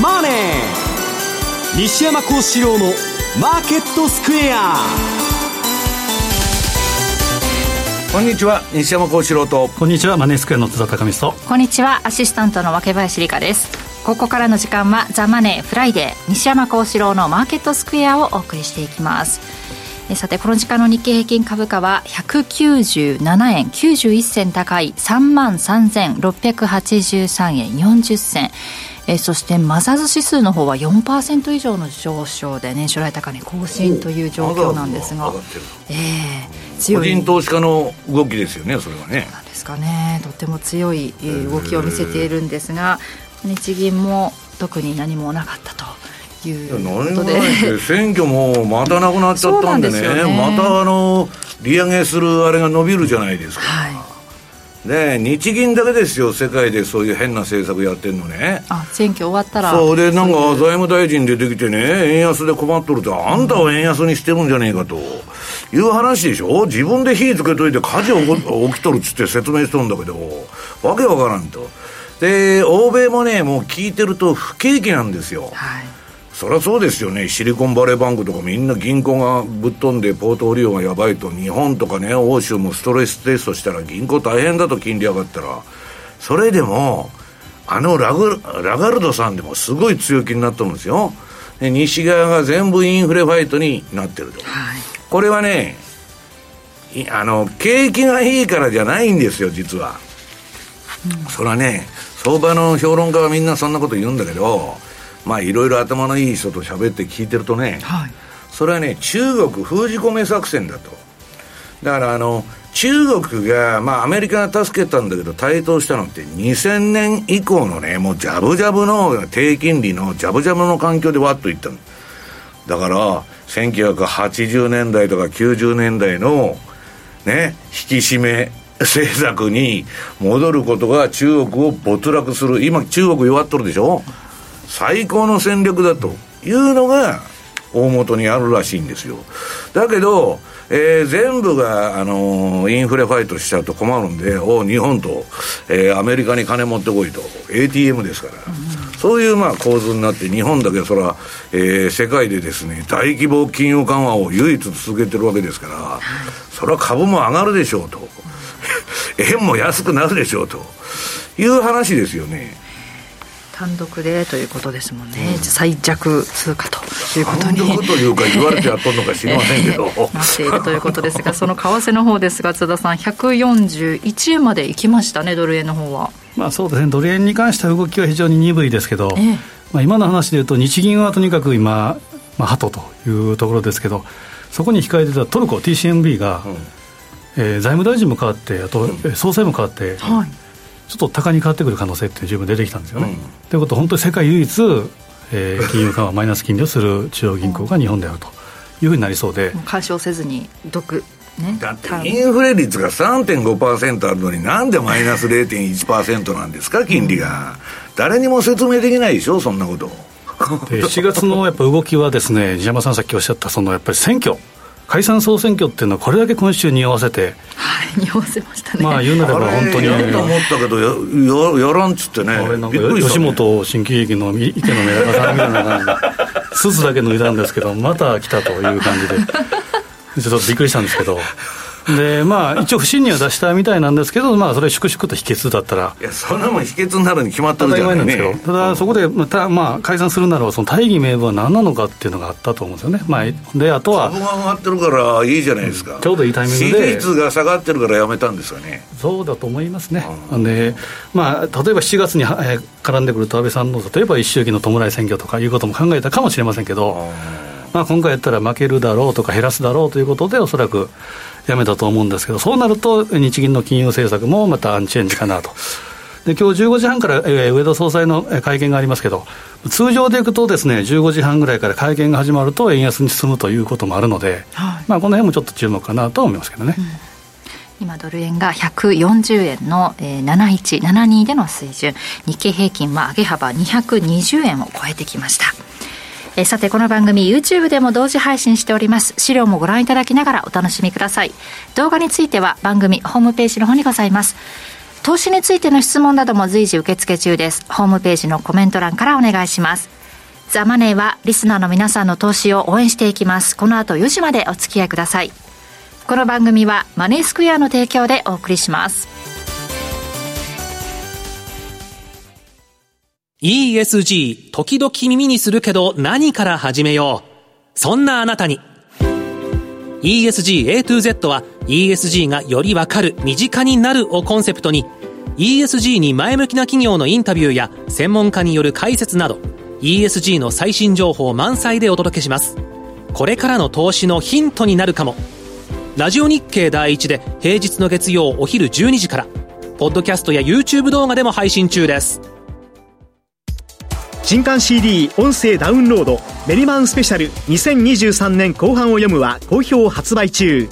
マネー」西山孝四郎の「マーケットスクエア」こんにちは。西山孝四郎と。こんにちは。マネースクエアの津田隆光とこんにちは。アシスタントの若林理香です。ここからの時間は「ザ・マネーフライデー西山孝四郎のマーケットスクエアをお送りしていきます。さてこの時間の日経平均株価は197円91銭高い3万3683円40銭えそしてマザーズ指数の方は4%以上の上昇で年初来高値更新という状況なんですが、えー、強い。個人投資家の動きですよねそれはね。なんですかね。とても強い動きを見せているんですが日銀も特に何もなかったということで。選挙もまたなくなっちゃったんでね、ね、またあの利上げするあれが伸びるじゃないですか、はい、ね日銀だけですよ世界でそういう変な政策やってんのね。あ選挙終わったら。そうでなんか財務大臣出てきてね円安で困っとるとあんたは円安にしてるんじゃねえかと。いう話でしょ？自分で火つけといて火事起きとるっつって説明しとるんだけど。わけわからんと。で欧米もねもう聞いてると不景気なんですよ、はいそりゃそうですよね、シリコンバレーバンクとかみんな銀行がぶっ飛んでポートフォリオがやばいと、日本とかね、欧州もストレステストしたら銀行大変だと金利上がったら、それでも、あのラグラガルドさんでもすごい強気になってるんですよ。で西側が全部インフレファイトになってると。はい、これはね、あの、景気がいいからじゃないんですよ、実は。うん、それはね、相場の評論家はみんなそんなこと言うんだけど、まあいろいろ頭のいい人と喋って聞いてるとね、はい、それはね中国封じ込め作戦だとだからあの中国が、まあ、アメリカが助けたんだけど、台頭したのって2000年以降のね、もうジャブジャブの低金利のジャブジャブの環境でわっといったの。だから、1980年代とか90年代の、ね、引き締め政策に戻ることが中国を没落する。今、中国弱っとるでしょ？最高の戦略だというのが大元にあるらしいんですよ。だけど、えー、全部が、あのー、インフレファイトしちゃうと困るんで、お日本と、えー、アメリカに金持ってこいと、ATM ですから、そういうまあ構図になって、日本だけそれは、えー、世界でですね、大規模金融緩和を唯一続けてるわけですから、それは株も上がるでしょうと、円も安くなるでしょうという話ですよね。単独でということですもんね、うん、最弱通貨ということに。単独というか言われてやっとんのか知りませんけど、なっているということですがその為替の方ですが津田さん141円まで行きましたねドル円の方は。まあそうですねドル円に関しては動きは非常に鈍いですけど、ええ、まあ、今の話でいうと日銀はとにかく今、まあ、鳩というところですけどそこに控えてたトルコ TCMB が、うん、えー、財務大臣も変わってあと、総裁も変わって、はいちょっと高に変わってくる可能性って十分出てきたんですよね。と、いうことは本当に世界唯一、えー、金融緩和マイナス金利をする中央銀行が日本であるというふうになりそうで。干渉せずに独ね、だってインフレ率が3.5%あるのになんでマイナス0.1%なんですか？金利が、誰にも説明できないでしょ？そんなこと。で7月のやっぱ動きはですね西山さんさっきおっしゃったそのやっぱり選挙解散総選挙っていうのはこれだけ今週匂わせてはい匂わせましたね。まあ言うなれば本当に。やと思ったけどやややらんっつってね。あれなんか吉本新喜劇の池のメダカさんみたいな感じでスーツだけ脱いだんですけどまた来たという感じで。ちょっとびっくりしたんですけどでまあ、一応、不信任は出したみたいなんですけど、まあ、それ、粛々と否決だったら、いや、そんなもん否決になるに決まったるじゃないですただ、そこで、またまあ、解散するならば、その大義名分は何なのかっていうのがあったと思うんですよね、まあ、であとは株が上がってるからいいじゃないですか、ちょうどいいタイミングで、支持率が下がってるからやめたんですよね。そうだと思いますね、うん、でまあ、例えば7月に絡んでくると安倍さんの、例えば一周期の弔い選挙とかいうことも考えたかもしれませんけど。まあ、今回やったら負けるだろうとか減らすだろうということで、おそらくやめたと思うんですけど、そうなると、日銀の金融政策もまたアンチェンジかなと。で今日15時半から、えー、上田総裁の会見がありますけど、通常でいくとですね、15時半ぐらいから会見が始まると円安に進むということもあるので、はい、まあ、この辺もちょっと注目かなと思いますけどね。うん今ドル円が140円の、えー、7172での水準日経平均は上げ幅220円を超えてきましたえさてこの番組 YouTube でも同時配信しております資料もご覧いただきながらお楽しみください動画については番組ホームページの方にございます投資についての質問なども随時受付中です。ホームページのコメント欄からお願いします。ザ・マネーはリスナーの皆さんの投資を応援していきます。この後4時までお付き合いください。この番組はマネースクエアの提供でお送りします。ESG、時々耳にするけど何から始めよう。そんなあなたに。ESG A to Z は ESG がよりわかる、身近になるをコンセプトに ESG に前向きな企業のインタビューや専門家による解説など ESG の最新情報満載でお届けします。これからの投資のヒントになるかも。ラジオ日経第一で平日の月曜お昼12時から、ポッドキャストや YouTube 動画でも配信中です。新刊 CD 音声ダウンロードメリマンスペシャル2023年後半を読むは好評発売中。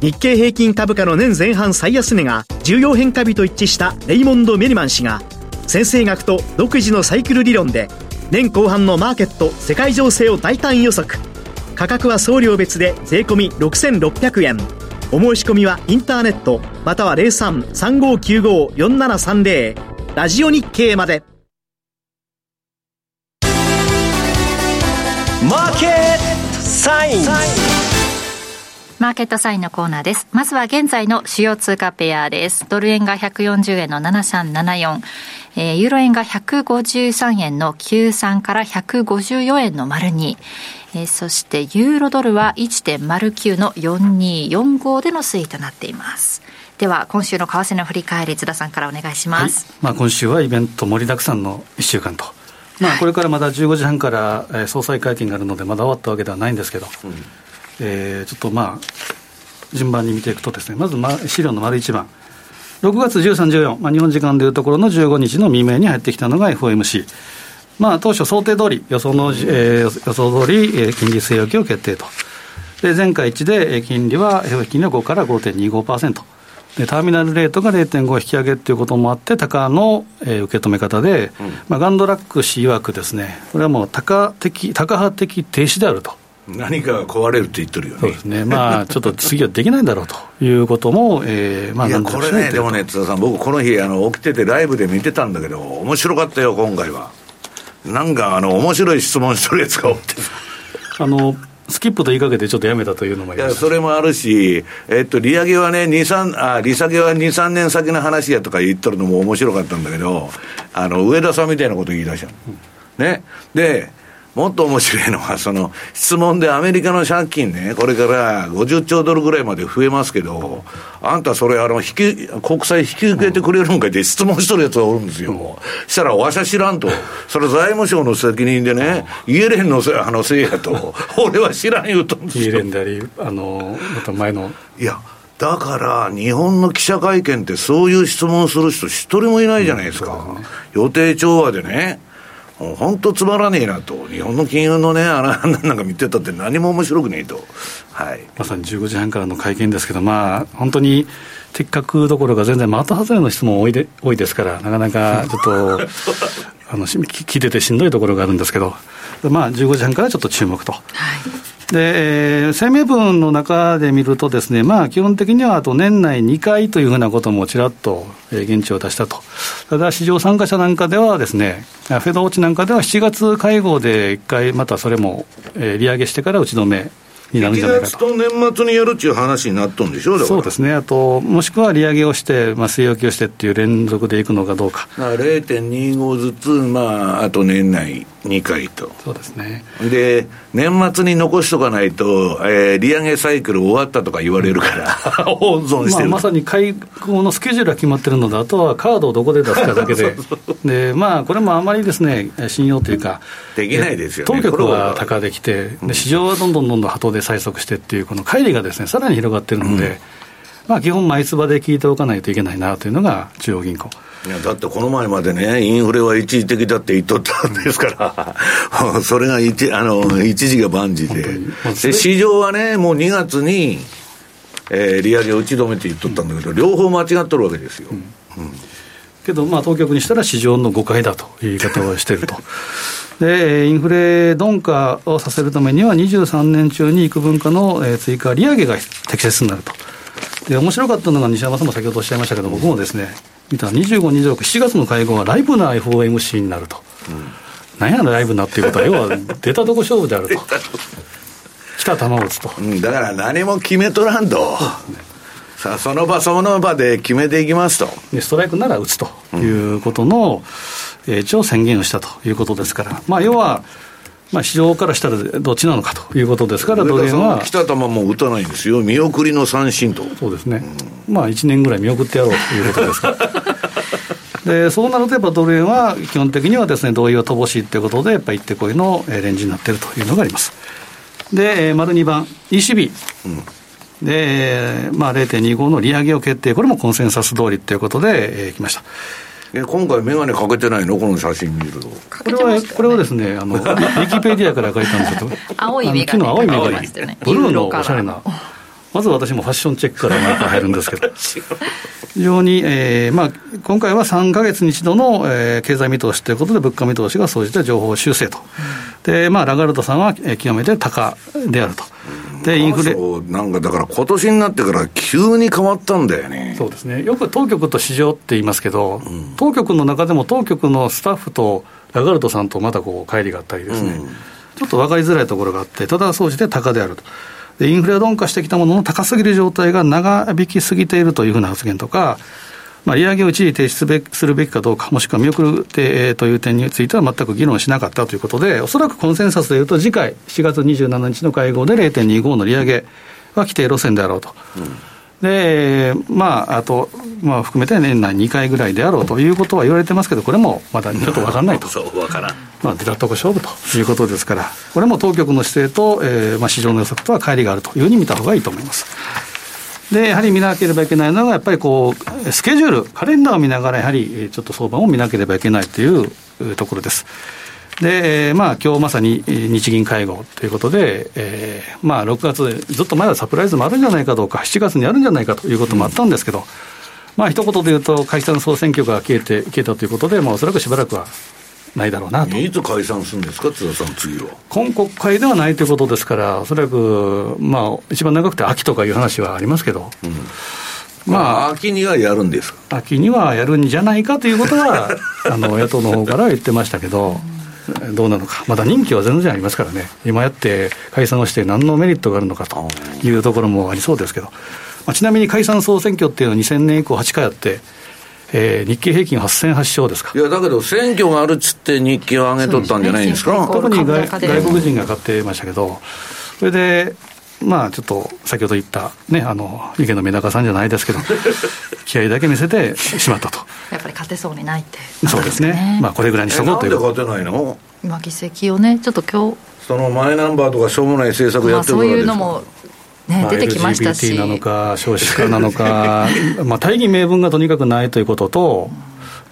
日経平均株価の年前半最安値が重要変化日と一致したレイモンド・メリマン氏が先生学と独自のサイクル理論で年後半のマーケット世界情勢を大胆予測。価格は送料別で税込6600円。お申し込みはインターネットまたは0335954730ラジオ日経まで。マーケットサインマーケットサインのコーナーです。まずは現在の主要通貨ペアです。ドル円が140円の7374、えー、ユーロ円が153円の93から154円の丸2、えー、そしてユーロドルは1.09の4245での推移となっています。では今週の為替の振り返り津田さんからお願いします、はい、まあ、今週はイベント盛りだくさんの1週間と、まあ、これからまだ15時半から、えー、総裁会見があるのでまだ終わったわけではないんですけど、うん、えー、ちょっとまあ順番に見ていくとですねまず、ま、資料の丸1番6月13、14、まあ、日本時間でいうところの15日の未明に入ってきたのが FOMC。まあ、当初想定通り、予想の、えー、予想通り、えー、金利据え置きを決定と。で、前回一で、金利は、平均金利は5から5.25%。で、ターミナルレートが0.5引き上げということもあって、高の、えー、受け止め方で、うん、まあ、ガンドラック氏曰くですね、これはもう高的、高派的停止であると。何かが壊れるって言ってるよね。そうですね。まあ、ちょっと次はできないんだろうということも、えー、まあ、いや、これね、でもね、津田さん、僕この日、あの、起きててライブで見てたんだけど、面白かったよ、今回は。なんか、あの、面白い質問してるやつがおってあの、スキップと言いかけてちょっとやめたというのもいや、それもあるし、えっと、利上げはね、2、3、あ、利下げは2、3年先の話やとか言っとるのも面白かったんだけど、あの、上田さんみたいなこと言い出したの。ね。で、もっと面白いのは、その質問でアメリカの借金ね、これから50兆ドルぐらいまで増えますけど、あんたそれ、あの、引き、国債引き受けてくれるんかって質問しとるやつがおるんですよ。したら、わしゃ知らんと。それ財務省の責任でね、イエレンのせあのせいやと、俺は知らん言うとんですよ。イエレンであり、あの、また前の。いや、だから、日本の記者会見ってそういう質問する人一人もいないじゃないですか。うんすね、予定調和でね。本当つまらねえなと、日本の金融のね、あら なんか見てたって何も面白くねえと、はい、まさに15時半からの会見ですけど、まあ、本当に的確どころか全然的外れの質問多いで多いですから、なかなかちょっと あの聞いててしんどいところがあるんですけど、まあ、15時半からちょっと注目と。はいで、えー、声明文の中で見るとですね、まあ基本的にはあと年内2回というふうなこともちらっと、えー、現地を出したと。ただ市場参加者なんかではですね、フェドウォッチなんかでは7月会合で1回またそれも、えー、利上げしてから打ち止めになるんじゃないかと。と年末にやるっていう話になっとんでしょそうですね、あと、もしくは利上げをして、まあ、据え置きをしてっていう連続でいくのかどうか。0.25ずつ、まあ、あと年内2回と。そうですね。で、年末に残しとかないと、えー、利上げサイクル終わったとか言われるから、温存してる、まあ、まさに会合のスケジュールは決まってるので、あとはカードをどこで出すかだけで、でまあ、これもあまりですね、信用というか、できないですよね、当局は。高できて、で市場はどんどんどんどん鳩で催促してっていう、この乖離がですね、さらに広がってるので、うん、まあ、基本、毎つばで聞いておかないといけないなというのが中央銀行。いやだってこの前までね、インフレは一時的だって言っとったんですから、それが一あの一時が万事でで、市場はね、もう2月に、えー、利上げを打ち止めて言っとったんだけど、両方間違っとるわけですよ。うん、うんけど、まあ、当局にしたら市場の誤解だという言い方をしていると。で、インフレ鈍化をさせるためには、23年中に幾分かの追加利上げが適切になると。で、面白かったのが西山さんも先ほどおっしゃいましたけど、僕もですね、見たら25、26、7月の会合はライブな FOMC になると。うん、なんやライブなっていうことは、要は出たとこ勝負であると。来た球を打つと。うん、だから何も決めとらんと。さあ、その場その場で決めていきますと。でストライクなら打つということの、うん、えー、一応宣言をしたということですから、まあ、要は、まあ、市場からしたらどっちなのかということですから、ドル円は。来た球も打たないんですよ、見送りの三振と。そうですね、うん、まあ、1年ぐらい見送ってやろうということですから。でそうなると、やっぱドル円は基本的にはですね、同意は乏しいということで、やっぱり行ってこいのレンジになっているというのがあります。で、丸2番、ECB。うんで、まあ、0.25の利上げを決定、これもコンセンサス通りということで、えー、きました。え今回、眼鏡かけてないの、この写真見ると。これは、これはですね、あの、ウィキペディアから書いたんですけど、青い眼鏡。昨日青い眼鏡、ブルーのおしゃれな。まず私もファッションチェックから毎回入るんですけど、非常に、えーまあ、今回は3か月に一度の、えー、経済見通しということで、物価見通しが総じて情報修正と、でまあ、ラガルドさんは、えー、極めて高であると。で、インフレ。なんかだから今年になってから急に変わったんだよね。そうですね。よく当局と市場って言いますけど、うん、当局の中でも当局のスタッフとラガルドさんとまたこう、乖離があったりですね、うん、ちょっと分かりづらいところがあって、ただ総じて高であると。で、インフレが鈍化してきたものの高すぎる状態が長引きすぎているというふうな発言とか、まあ、利上げを一時停止するべきかどうか、もしくは見送るという点については全く議論しなかったということで、おそらくコンセンサスでいうと、次回、7月27日の会合で0.25の利上げは規定路線であろうと。うんで、まあ、あと、まあ、含めて年内2回ぐらいであろうということは言われてますけど、これもまだちょっと分からないと。そう、分からん。まあ、出たとこ勝負ということですから、これも当局の姿勢と、えーまあ、市場の予測とは乖離があるというふうに見たほうがいいと思います。で、やはり見なければいけないのが、やっぱりこう、スケジュール、カレンダーを見ながら、やはりちょっと相場を見なければいけないというところです。で、まあ、今日まさに日銀会合ということで、えー、まあ、6月、ずっと前はサプライズもあるんじゃないかどうか、7月にあるんじゃないかということもあったんですけど、うん、まあ、一言で言うと、解散総選挙が消えて、消えたということで、まあ、おそらくしばらくはないだろうなと。いつ解散するんですか、津田さん、次は。今国会ではないということですから、おそらく、まあ、一番長くて秋とかいう話はありますけど。うん。まあ、秋にはやるんです秋にはやるんじゃないかということは、あの野党の方から言ってましたけど、どうなのか、まだ任期は全然ありますからね、今やって解散をして何のメリットがあるのかというところもありそうですけど、まあ、ちなみに解散総選挙っていうのは2000年以降8回あって、えー、日経平均8008勝ですか。いやだけど、選挙があるっつって、日経を上げとったんじゃないんですか、ね、特に外外国人が買ってましたけど、それで、まあ、ちょっと先ほど言った、ね、あの池のメダカさんじゃないですけど、気合だけ見せてしまったと。やっぱり勝てそうにないって、ね、そうですね、まあ、これぐらいにしとこうという。なんで勝てないの？今、議席をね、ちょっと今日。そのマイナンバーとかしょうもない政策やってるから。そういうのもね、まあ、出てきましたし。なのか、少子化なのか、まあ大義名分がとにかくないということと、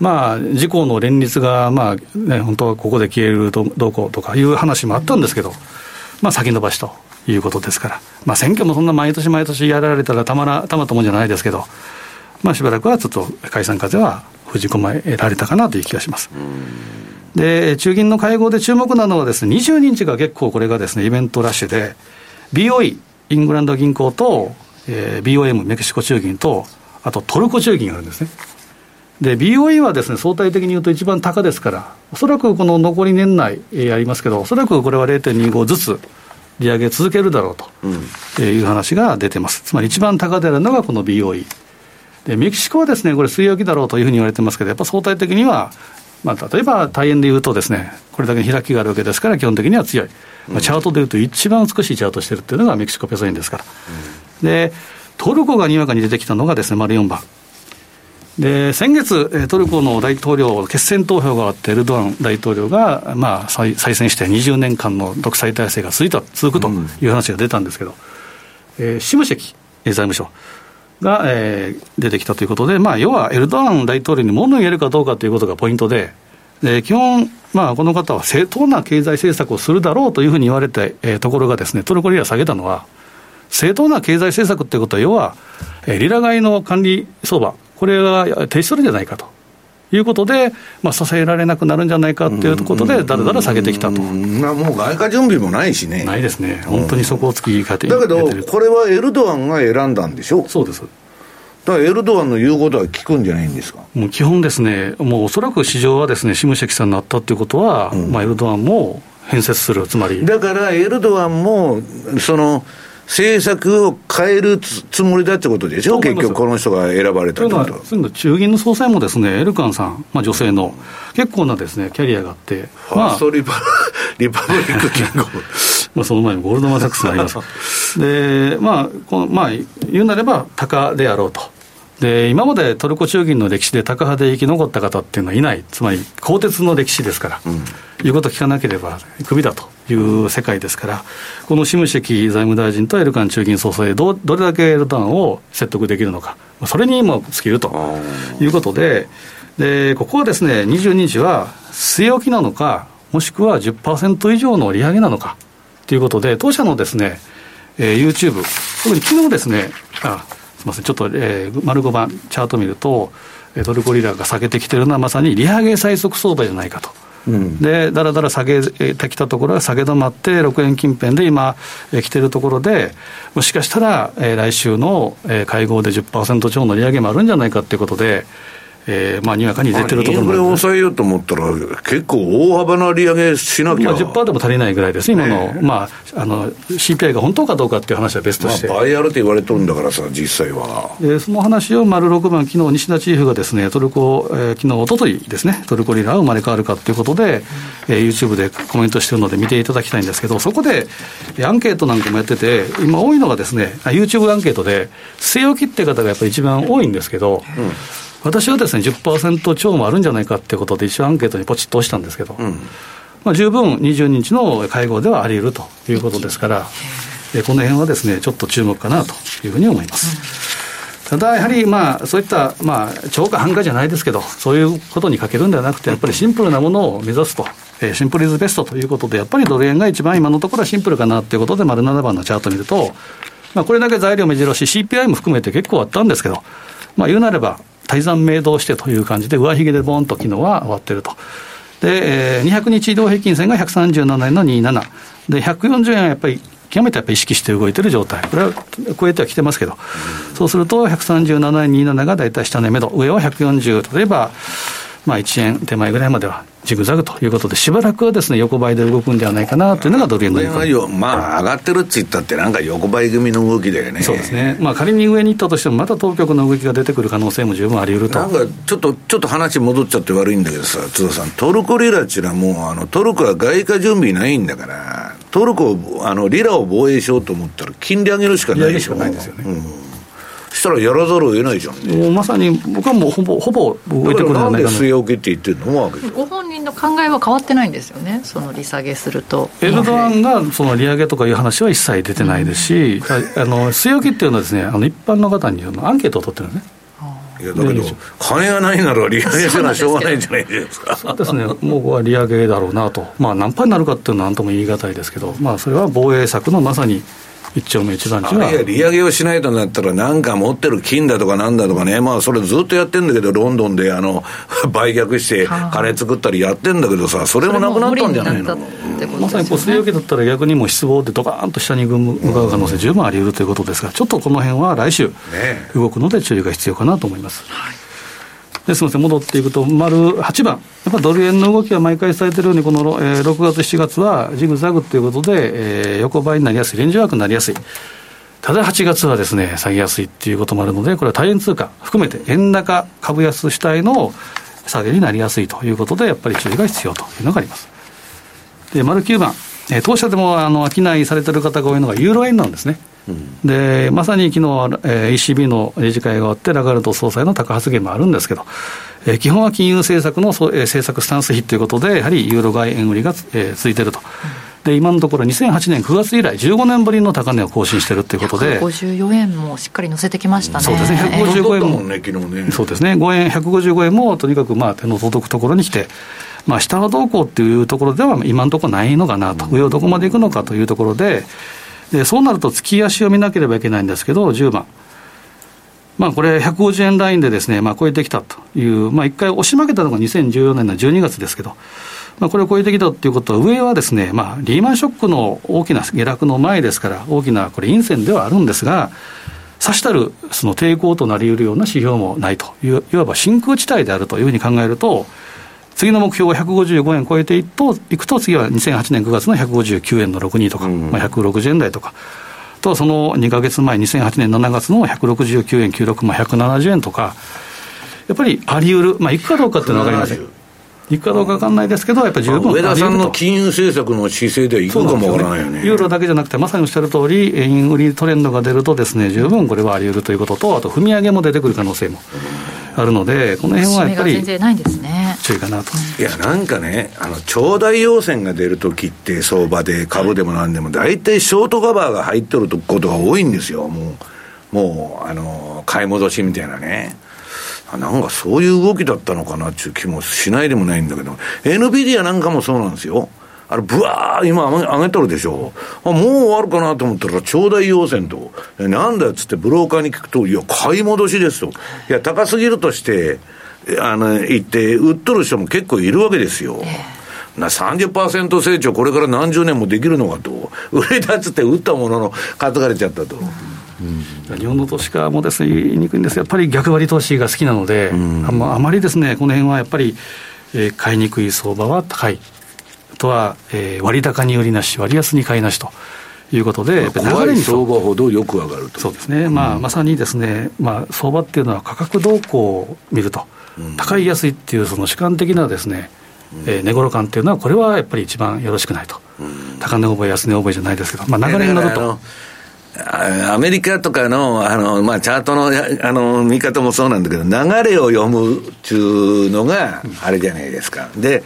まあ、自公の連立が、まあね、本当はここで消えるどどうこうとかいう話もあったんですけど、まあ、先延ばしということですから、まあ、選挙もそんな毎年毎年やられたらたまらたまったもんじゃないですけど、まあ、しばらくはちょっと解散風は封じ込められたかなという気がします。で、中銀の会合で注目なのはですね、22日が結構これがですね、イベントラッシュで、BOE、イングランド銀行と、えー、BOM、メキシコ中銀と、あとトルコ中銀があるんですね。で、BOE はですね、相対的に言うと一番高ですから、おそらくこの残り年内、えー、ありますけど、おそらくこれは0.25ずつ利上げ続けるだろうと、うん、いう話が出てます。つまり一番高であるのがこの BOE。で、メキシコはですね、これ据え置きだろうというふうに言われてますけど、やっぱ相対的には、まあ、例えば大円で言うとですね、これだけ開きがあるわけですから、基本的には強い。まあ、チャートでいうと一番美しいチャートしてるっていうのがメキシコペソ円ですから。うん、で、トルコがにわかに出てきたのがですね、丸4番。で、先月、トルコの大統領、決選投票があって、エルドアン大統領が、まあ、再選して20年間の独裁体制が続いた続くという話が出たんですけど、うん、えー、シムシェキ財務省が、えー、出てきたということで、まあ、要はエルドアン大統領に物を言えるかどうかということがポイントで、で基本、まあ、この方は正当な経済政策をするだろうというふうに言われた、えー、ところがですね、トルコリラ下げたのは、正当な経済政策っていうことは、要は、えー、リラ買いの管理相場、これが停止するんじゃないかと。いうことで、まあ、支えられなくなるんじゃないかということで、だらだら下げてきたと。まあ、もう外貨準備もないしね。ないですね、本当にそこを突きかてだけど、これはエルドアンが選んだんでしょそうです。だからエルドアンの言うことは聞くんじゃないんですか？もう基本ですね、もうおそらく市場はですね、シムシェキさんになったということは、うん、まあ、エルドアンも変節する、つまり。だからエルドアンも、その、政策を変えるつもりだってことでしょ、結局、この人が選ばれたということ。という中銀の総裁もですね、エルカンさん、まあ、女性の、結構なですねキャリアがあって、ファーストリパ, リパブリックキング。まあその前にゴールドマン・サックスがあります。で、まあこのまあ、言うなれば、鷹であろうと。で今までトルコ中銀の歴史でタカ派で生き残った方っていうのはいない、つまり鋼鉄の歴史ですから、うん、言うこと聞かなければクビだという世界ですから、このシムシェキ財務大臣とエルカン中銀総裁でど、どれだけエルダンを説得できるのか、それにも尽きるということで、でここはですね、22日は据え置きなのか、もしくは10%以上の利上げなのか。ということで、当社のですね、えー、YouTube、特に昨日ですね、あみません、ちょっと、えー、丸5番、チャート見ると、トルコリラが下げてきてるのは、まさに利上げ最速相場じゃないかと。うん、で、だらだら下げてきたところが下げ止まって、6円近辺で今、えー、来てるところで、もしかしたら、えー、来週の、えー、会合で10%超の利上げもあるんじゃないかということで、えーまあ、にわかに出てるところインフレを抑えようと思ったら、結構大幅な利上げしなきゃ、まあ、10%でも足りないぐらいです、今の,、まあ、あの CPI が本当かどうかっていう話は別として。まあ、倍あると言われとるんだからさ、実際は。でその話を丸6番、昨日西田チーフがですね、トルコ、えー、昨日一昨日ですね、トルコリラが生まれ変わるかということで、えー、YouTube でコメントしてるので見ていただきたいんですけど、そこでアンケートなんかもやってて、今多いのがですね、YouTube アンケートで、据え置きって方がやっぱり一番多いんですけど、うん私はですね、10%超もあるんじゃないかっていうことで、一応アンケートにポチッと押したんですけど、うん、まあ、十分22日の会合ではあり得るということですから、えこの辺はですね、ちょっと注目かなというふうに思います。ただやはり、まあ、そういった、まあ、超過半過じゃないですけど、そういうことにかけるんではなくて、やっぱりシンプルなものを目指すと、えー、シンプルイズベストということで、やっぱりドル円が一番今のところはシンプルかなということで、丸7番のチャートを見ると、まあ、これだけ材料目白し、CPI も含めて結構あったんですけど、まあ、言うなれば、大山明動してという感じで、上髭でボンと昨日は終わってると。で、えー、200日移動平均線が137円の27。で、140円はやっぱり極めてやっぱり意識して動いてる状態、これは超えてはきてますけど、そうすると137円27が大体下値目処、上は140、例えば、まあ、1円手前ぐらいまではジグザグということで、しばらくはですね横ばいで動くんではないかなというのがドル円のよまあ、上がってるって言ったって、なんか横ばい組の動きだよね。そうですね、まあ、仮に上に行ったとしても、また当局の動きが出てくる可能性も十分あり得ると。なんかちょっと、ちょっと話戻っちゃって悪いんだけどさ、津田さん、トルコリラっていうのはもう、あのトルコは外貨準備ないんだから、トルコあのリラを防衛しようと思ったら、金利上げるしかないでしょ。ないですよね。うんしたらやらざるを得ないじゃん、ね、もうまさに僕はもうほぼほぼ動いてくるんじゃないかな。据え置きって言ってるのご本人の考えは変わってないんですよね。その利下げすると。エルドアンがその利上げとかいう話は一切出てないですし、うん、あの据え置きっていうのはですねあの一般の方にアンケートを取ってるんですね。いやだけど、金がないなら利上げせなしょうがないんじゃないですか。そうですね、僕は利上げだろうなと、まあ、何パーになるかっていうのはなんとも言い難いですけど、まあ、それは防衛策のまさに一丁目一番地は。いや、利上げをしないとなったら、なんか持ってる金だとかなんだとかね、まあ、それずっとやってんだけど、ロンドンであの 売却して、金作ったりやってんだけどさ、それもなくなったんじゃないの？まさにこう、据え置きだったら、逆にも失望でドカーンと下に向かう可能性、十分あり得るということですが、ちょっとこの辺は来週、動くので注意が必要かなと思います。はいですみません、戻っていくと、丸8番、やっぱドル円の動きは毎回されてるように、この、えー、6月、7月はジグザグということで、えー、横ばいになりやすい、レンジワークになりやすい。ただ8月はですね、下げやすいっていうこともあるので、これは大円通貨含めて円高株安主体の下げになりやすいということで、やっぱり注意が必要というのがあります。で、丸9番、えー、当社でもあの商いされてる方が多いのがユーロ円なんですね。でまさに昨日は、えー、ECB の理事会が終わって、ラガルド総裁の高発言もあるんですけど、えー、基本は金融政策の、えー、政策スタンス比ということで、やはりユーロ買い円売りが、えー、続いていると。で今のところ、2008年9月以来、15年ぶりの高値を更新しているということで、154円もしっかり乗せてきましたね、そうですね、155円も、ねね、そうですね、5円、155円もとにかくまあ手の届くところに来て、まあ、下はどうこうっていうところでは、今のところないのかなと、上をどこまでいくのかというところで、でそうなると月足を見なければいけないんですけど、10番。まあ、これ、150円ラインでですね、まあ、超えてきたという、まあ、一回押し負けたのが2014年の12月ですけど、まあ、これを超えてきたということは、上はですね、まあ、リーマンショックの大きな下落の前ですから、大きなこれ、陰線ではあるんですが、さしたるその抵抗となり得るような指標もないという、いわば真空地帯であるというふうに考えると、次の目標が155円超えていくと、いくと次は2008年9月の159円の62とか、うん、まあ、160円台とか。と、その2か月前、2008年7月の169円96、まあ、170円とか、やっぱりあり得る、まあ、いくかどうかっていうのは分かりません。いくかどうか分かんないですけど、やっぱり十分上田さんの金融政策の姿勢ではいくかもわからないよね、ね、ユーロだけじゃなくて、まさにおっしゃる通り、円売りトレンドが出るとですね、十分これはあり得るということと、あと踏み上げも出てくる可能性もあるので、この辺はやっぱり注意かなと。いや、なんかね、あの長大陽線が出るときって、相場で株でもなんでも、大体ショートカバーが入ってることが多いんですよ、もう、もう、あの買い戻しみたいなね。なんかそういう動きだったのかなっていう気もしないでもないんだけど、NVIDIA なんかもそうなんですよ。あれ、ぶわー、今上げとるでしょ。あもう終わるかなと思ったら、長大陽線と、なんだっつってブローカーに聞くと、いや、買い戻しですと。いや、高すぎるとして、あの、言って、売っとる人も結構いるわけですよ。な30%成長、これから何十年もできるのかと、売れたっつって売ったものの、担がれちゃったと。うん、日本の投資家もですね言いにくいんですやっぱり逆張り投資が好きなので、うん、あまあまりですね、この辺はやっぱり、えー、買いにくい相場は高い、あとは、えー、割高に売りなし、割安に買いなしと。いうことで、流れに相場ほどよく上がると。そうですね、まあ、まさにですね、まあ、相場っていうのは価格動向を見ると、高い安いっていうその主観的なですね、えー、値頃感っていうのは、これはやっぱり一番よろしくないと、高値覚え、安値覚えじゃないですけど、まあ、流れに乗ると。アメリカとかの、あの、まあ、チャートの、あの、見方もそうなんだけど、流れを読むっちゅうのが、あれじゃないですか。で、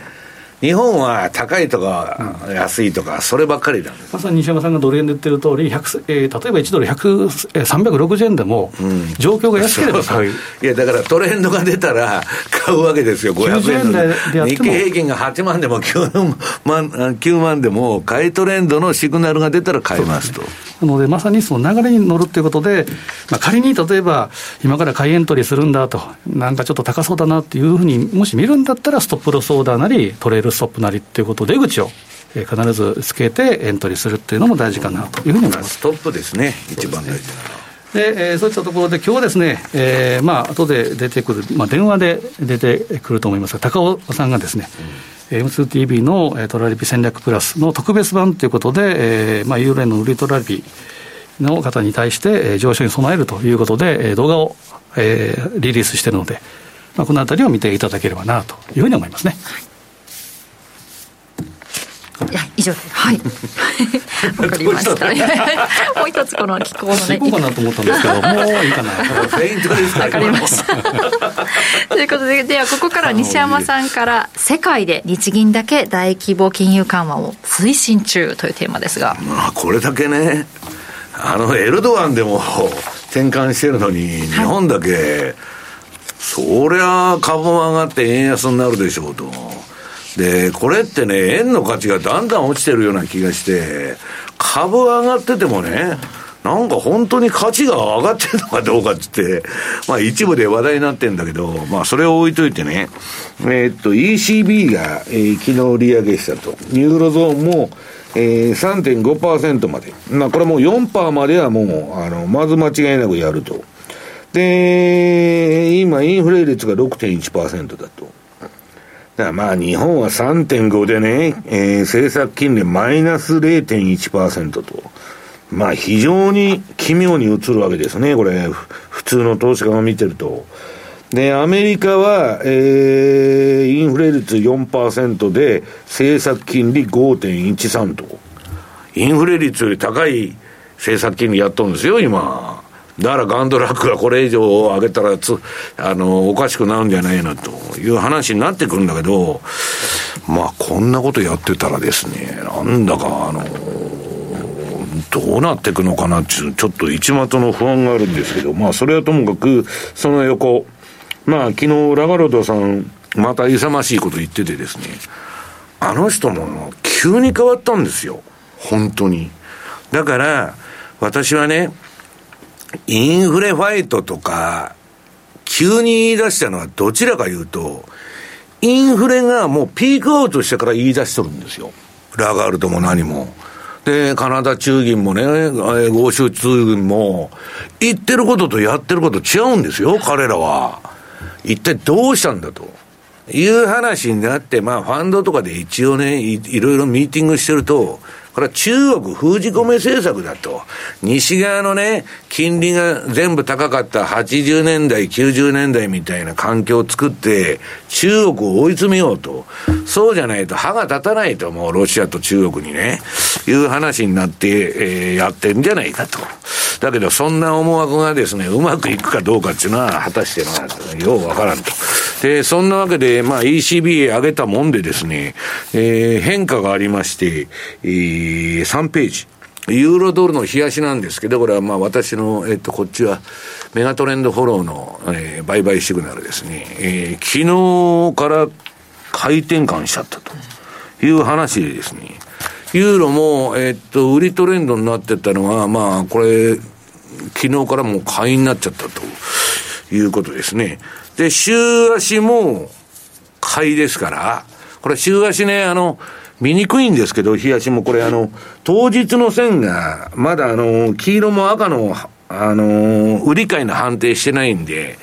日本は高いとか安いとか、そればっかりなんまさに西山さんがドル円で言ってる通り、えー、例えば1ドル100、えー、360円でも、状況が安ければ買う、いや、だからトレンドが出たら 買うわけですよ、500円で。日経平均が8万でも9万 ,9 万でも、買いトレンドのシグナルが出たら買いますと。なので、まさにその流れに乗るということで、まあ、仮に例えば、今から買いエントリーするんだと、なんかちょっと高そうだなっていうふうに、もし見るんだったら、ストップロスオーダーなり、トレールストップなりっていうこと出口を必ずつけてエントリーするっていうのも大事かなというふうに思います。ストップですね、一番大事な。で、えー、そういったところで、今日はですね、えー、まあ後で出てくる、まあ、電話で出てくると思いますが、高尾さんがですね、うん、M2TV のトラリピ戦略プラスの特別版ということで、えーまあ、ユーロ円の売りトラリピの方に対して、えー、上昇に備えるということで、えー、動画を、えー、リリースしているので、まあ、このあたりを見ていただければなというふうに思いますね。はいいや以上ではい。わかりました。もう一つこの気候のね行こうかなと思ったんですけどもういいかな。わかりました。ということでではここから西山さんから世界で日銀だけ大規模金融緩和を推進中というテーマですが。まあこれだけねあのエルドアンでも転換してるのに日本だけ、はい、そりゃ株も上がって円安になるでしょうとで、これってね、円の価値がだんだん落ちてるような気がして、株上がっててもね、なんか本当に価値が上がってるのかどうかっつって、まあ一部で話題になってんだけど、まあそれを置いといてね、えー、っと ECB が、えー、昨日利上げしたと。ユーロゾーンも、えー、3.5%まで。まあこれもう4%まではもう、あの、まず間違いなくやると。で、今インフレ率が6.1%だと。だまあ日本は3.5でね、えー、政策金利マイナス0.1%と。まあ非常に奇妙に映るわけですね、これ。普通の投資家が見てると。で、アメリカは、えー、インフレ率4%で、政策金利5.13と。インフレ率より高い政策金利やっとるんですよ、今。だからガンドラックがこれ以上上げたらつ、あの、おかしくなるんじゃないのという話になってくるんだけど、まあ、こんなことやってたらですね、なんだか、あの、どうなっていくのかなっていう、ちょっと一末の不安があるんですけど、まあ、それはともかく、その横、まあ、昨日、ラガロドさん、また勇ましいこと言っててですね、あの人も急に変わったんですよ。本当に。だから、私はね、インフレファイトとか、急に言い出したのはどちらか言うと、インフレがもうピークアウトしてから言い出しとるんですよ。ラガールドも何も。で、カナダ中銀もね、欧州通銀も、言ってることとやってること違うんですよ、彼らは。一体どうしたんだと。いう話になって、まあ、ファンドとかで一応ねい、いろいろミーティングしてると、これは中国封じ込め政策だと。西側のね、金利が全部高かった80年代、90年代みたいな環境を作って、中国を追い詰めようと。そうじゃないと歯が立たないと、もうロシアと中国にね、いう話になって、えー、やってんじゃないかと。だけど、そんな思惑がですね、うまくいくかどうかっていうのは、果たしてまあ、ようわからんと。で、そんなわけで、まあ ECB 上げたもんでですね、えー、変化がありまして、えー、3ページ。ユーロドルの冷やしなんですけど、これはまあ私の、えっと、こっちはメガトレンドフォローの、えー、売買シグナルですね。えー、昨日から回転換しちゃったという話でですね、ユーロも、えっと、売りトレンドになってたのは、まあ、これ、昨日からもう買いになっちゃったということですね。で、週足も買いですから、これ週足ね、あの、見にくいんですけど、日足もこれあの、当日の線が、まだあの、黄色も赤の、あの、売り買いの判定してないんで、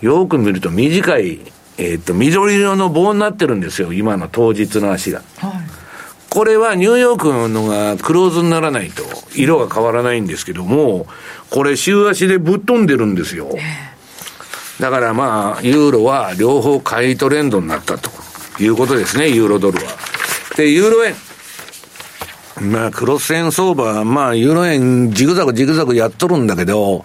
よく見ると短い、えっ、と、緑色の棒になってるんですよ、今の当日の足が。はい、これはニューヨークのがクローズにならないと、色が変わらないんですけども、これ週足でぶっ飛んでるんですよ。えーだからまあ、ユーロは両方買いトレンドになったということですね、ユーロドルは。で、ユーロ円。まあ、クロス円相場、まあ、ユーロ円、ジグザグジグザグやっとるんだけど、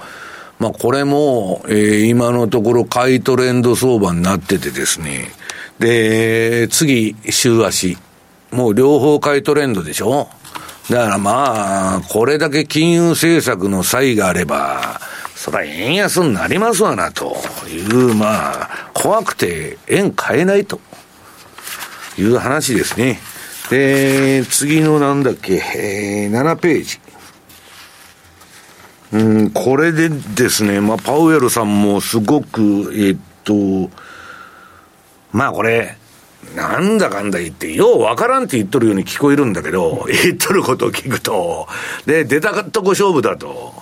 まあ、これも、えー、今のところ買いトレンド相場になっててですね。で、次、週足。もう両方買いトレンドでしょだからまあ、これだけ金融政策の差異があれば、そりゃ円安になりますわな、という、まあ、怖くて円買えないという話ですね。で、次のなんだっけ、えー、7ページ。うん、これでですね、まあ、パウエルさんもすごく、えっと、まあこれ、なんだかんだ言って、ようわからんって言っとるように聞こえるんだけど、言っとることを聞くと、で、出たかっとこ勝負だと。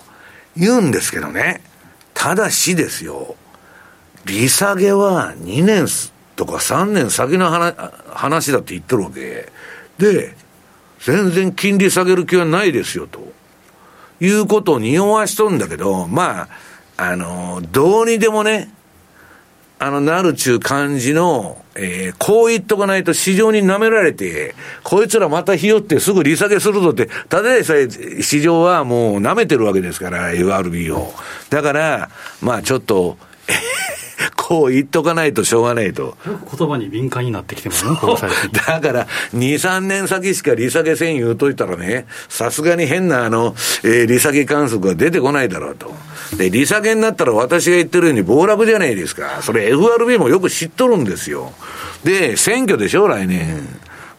言うんですけどね。ただしですよ、利下げは2年とか3年先の話だって言ってるわけ。で、全然金利下げる気はないですよ、ということを匂わしとるんだけど、まあ、あの、どうにでもね、あの、なるちゅう感じの、えー、こう言っとかないと市場に舐められて、こいつらまたひよってすぐ利下げするぞって、ただでさえ市場はもう舐めてるわけですから、FRB を。だから、まあちょっと、こう言っとかないとしょうがないと。言葉に敏感になってきてますね、だから、2、3年先しか利下げせん言うといたらね、さすがに変なあの、えー、利下げ観測が出てこないだろうと。で、利下げになったら私が言ってるように暴落じゃないですか。それ FRB もよく知っとるんですよ。で、選挙でしょ、来年。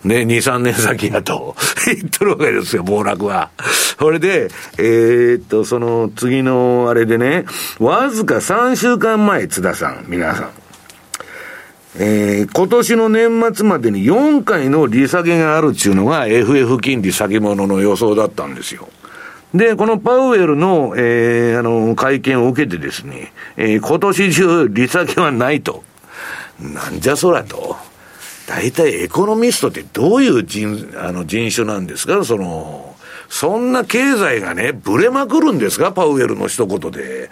ね、2、3年先やと 言っとるわけですよ、暴落は。それで、えー、っと、その次のあれでね、わずか3週間前、津田さん、皆さん。えー、今年の年末までに4回の利下げがあるっていうのが FF 金利先物の予想だったんですよ。で、このパウエルの、えー、あの、会見を受けてですね、えー、今年中利下げはないと。なんじゃそらと。大体エコノミストってどういう人、あの人種なんですか？その、そんな経済がね、ぶれまくるんですか？パウエルの一言で。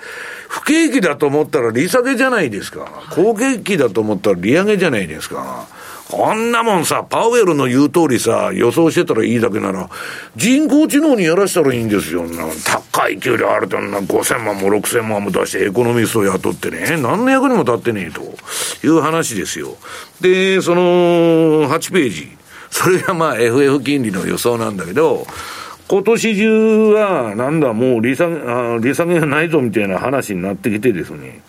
不景気だと思ったら利下げじゃないですか。好景気だと思ったら利上げじゃないですか。こんなもんさ、パウエルの言う通りさ、予想してたらいいだけなら、人工知能にやらしたらいいんですよ。高い給料あるとな、5000万も6000万も出してエコノミストを雇ってね、何の役にも立ってねえという話ですよ。で、その8ページ。それがまあ FF 金利の予想なんだけど、今年中は、なんだ、もう利下げ、利下げがないぞみたいな話になってきてですね。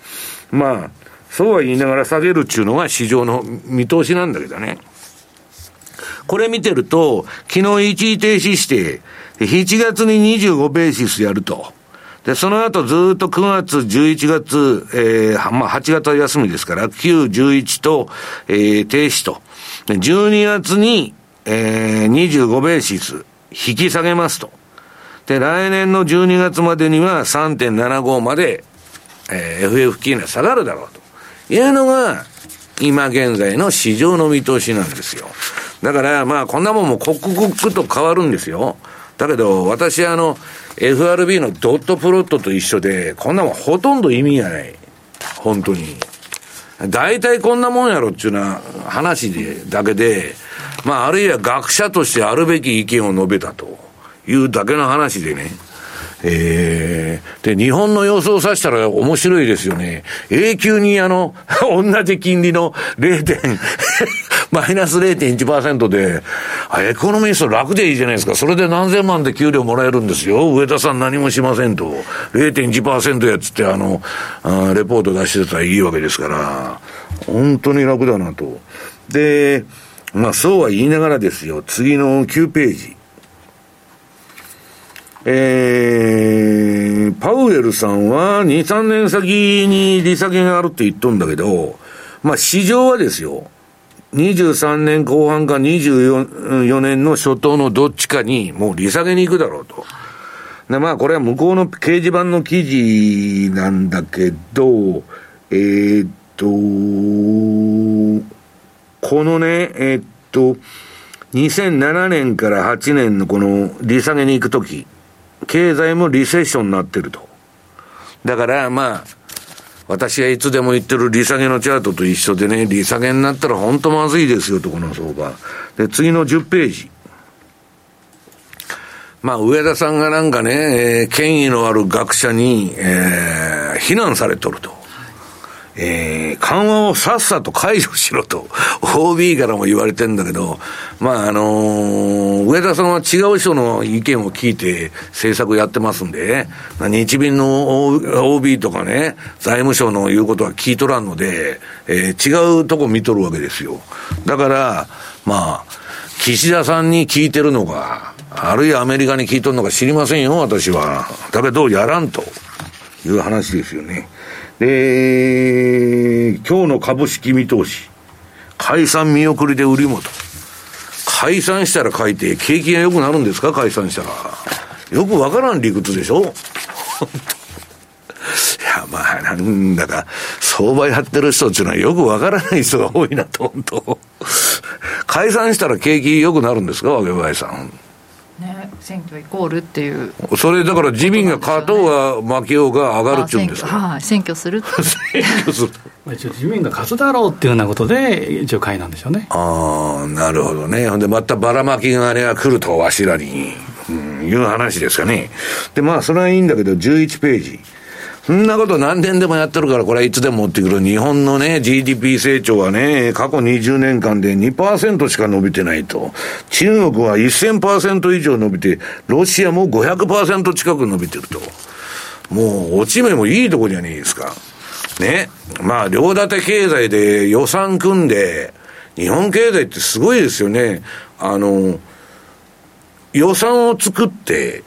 まあ、そうは言いながら下げるっていうのが市場の見通しなんだけどね。これ見てると、昨日一時停止して、7月に25ベーシスやると。で、その後ずっと9月、11月、えー、まあ8月は休みですから、9、11と、えー、停止と。で、12月に、えー、25ベーシス引き下げますと。で、来年の12月までには3.75まで、えー、FF 金利が下がるだろうというのが、今現在の市場の見通しなんですよ。だから、まあ、こんなもんも刻々と変わるんですよ。だけど、私あの、FRB のドットプロットと一緒で、こんなもんほとんど意味がない。本当に。大体こんなもんやろっていうような話で、だけで、まあ、あるいは学者としてあるべき意見を述べたというだけの話でね。えー、で、日本の様子を指したら面白いですよね。永久にあの、同じ金利の0点、マイナス0.1%で、エコノミスト楽でいいじゃないですか。それで何千万で給料もらえるんですよ。上田さん何もしませんと。0.1%やつってあのあ、レポート出してたらいいわけですから、本当に楽だなと。で、まあそうは言いながらですよ。次の9ページ。えー、パウエルさんは2、3年先に利下げがあるって言っとんだけど、まあ市場はですよ、23年後半か24年の初頭のどっちかにもう利下げに行くだろうと。で、まあこれは向こうの掲示板の記事なんだけど、えー、っと、このね、えー、っと、2007年から8年のこの利下げに行くとき、経済もリセッションになってると。だからまあ、私がいつでも言ってる利下げのチャートと一緒でね、利下げになったら本当まずいですよと、この相場。で、次の10ページ。まあ、上田さんがなんかね、えー、権威のある学者に、えー、非難されとると。えー、緩和をさっさと解除しろと、OB からも言われてんだけど、まあ、あのー、上田さんは違う人の意見を聞いて政策やってますんで、まあ、日銀の OB とかね、財務省の言うことは聞いとらんので、えー、違うとこ見とるわけですよ。だから、まあ、岸田さんに聞いてるのか、あるいはアメリカに聞いとるのか知りませんよ、私は。だけど、やらんという話ですよね。で、今日の株式見通し、解散見送りで売りもと。解散したら書いて、景気が良くなるんですか？解散したら。よくわからん理屈でしょ？いや、まあ、なんだか、相場やってる人っていうのはよくわからない人が多いなと、本当解散したら景気良くなるんですか、わけばいさん。ね、選挙イコールっていう。それだから自民が勝とうが負けようが上がるっていうんですか？はい、選挙する 選挙する。一応自民が勝つだろうっていうようなことで一応買いなんでしょうね。ああなるほどね。ほんでまたばらまきがね来るとわしらに、うん、いう話ですかね。でまあそれはいいんだけど11ページそんなこと何年でもやってるから、これはいつでも持ってくる。日本のね、GDP 成長はね、過去20年間で2%しか伸びてないと。中国は1000%以上伸びて、ロシアも500%近く伸びてると。もう、落ち目もいいとこじゃねえですか。ね。まあ、両立て経済で予算組んで、日本経済ってすごいですよね。あの、予算を作って、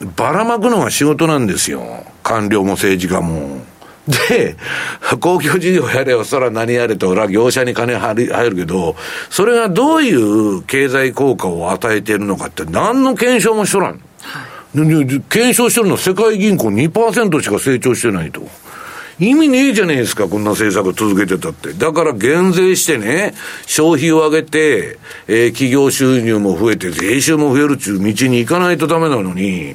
ばらまくのが仕事なんですよ。官僚も政治家も。で、公共事業やれば、そら何やれと、業者に金入るけど、それがどういう経済効果を与えているのかって、何の検証もしとらん。検証してるのは世界銀行2%しか成長してないと。意味ねえじゃねえですか、こんな政策続けてたって。だから減税してね、消費を上げて、えー、企業収入も増えて、税収も増えるっていう道に行かないとダメなのに、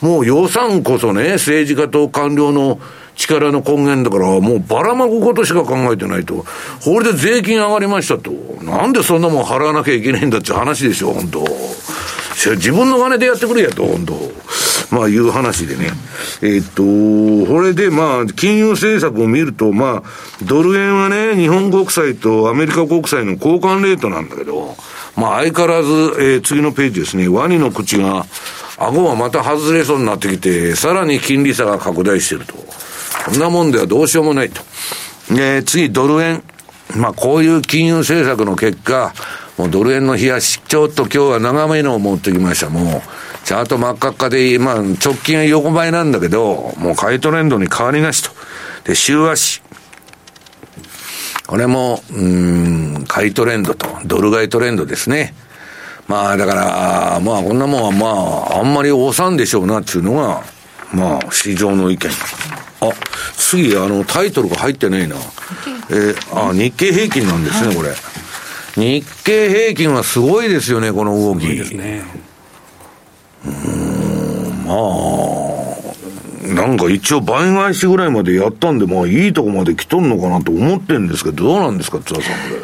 もう予算こそね、政治家と官僚の力の根源だから、もうばらまくことしか考えてないと。これで税金上がりましたと。なんでそんなもん払わなきゃいけないんだって話でしょ、本当自分の金でやってくれやと、本当まあいう話でね。え、っと、これでまあ、金融政策を見ると、まあ、ドル円はね、日本国債とアメリカ国債の交換レートなんだけど、まあ相変わらず、えー、次のページですね、ワニの口が、顎はまた外れそうになってきて、さらに金利差が拡大してると。こんなもんではどうしようもないと。で、次、ドル円。まあこういう金融政策の結果、もうドル円の冷やし、ちょっと今日は長めのを持ってきました。もう、チャート真っ赤っかで、まあ、直近は横ばいなんだけど、もう買いトレンドに変わりなしと。で、週足。これも、うん、買いトレンドと、ドル買いトレンドですね。まあだから、まあこんなもんはまあ、あんまりおさんでしょうなっていうのが、まあ市場の意見。あ、次、あの、タイトルが入ってないな。えー、あ、日経平均なんですね、これ。日経平均はすごいですよね、この動き。ですね。うん、まあ、なんか一応倍返しぐらいまでやったんで、まあいいとこまで来とんのかなと思ってるんですけど、どうなんですか、津田さん、これ。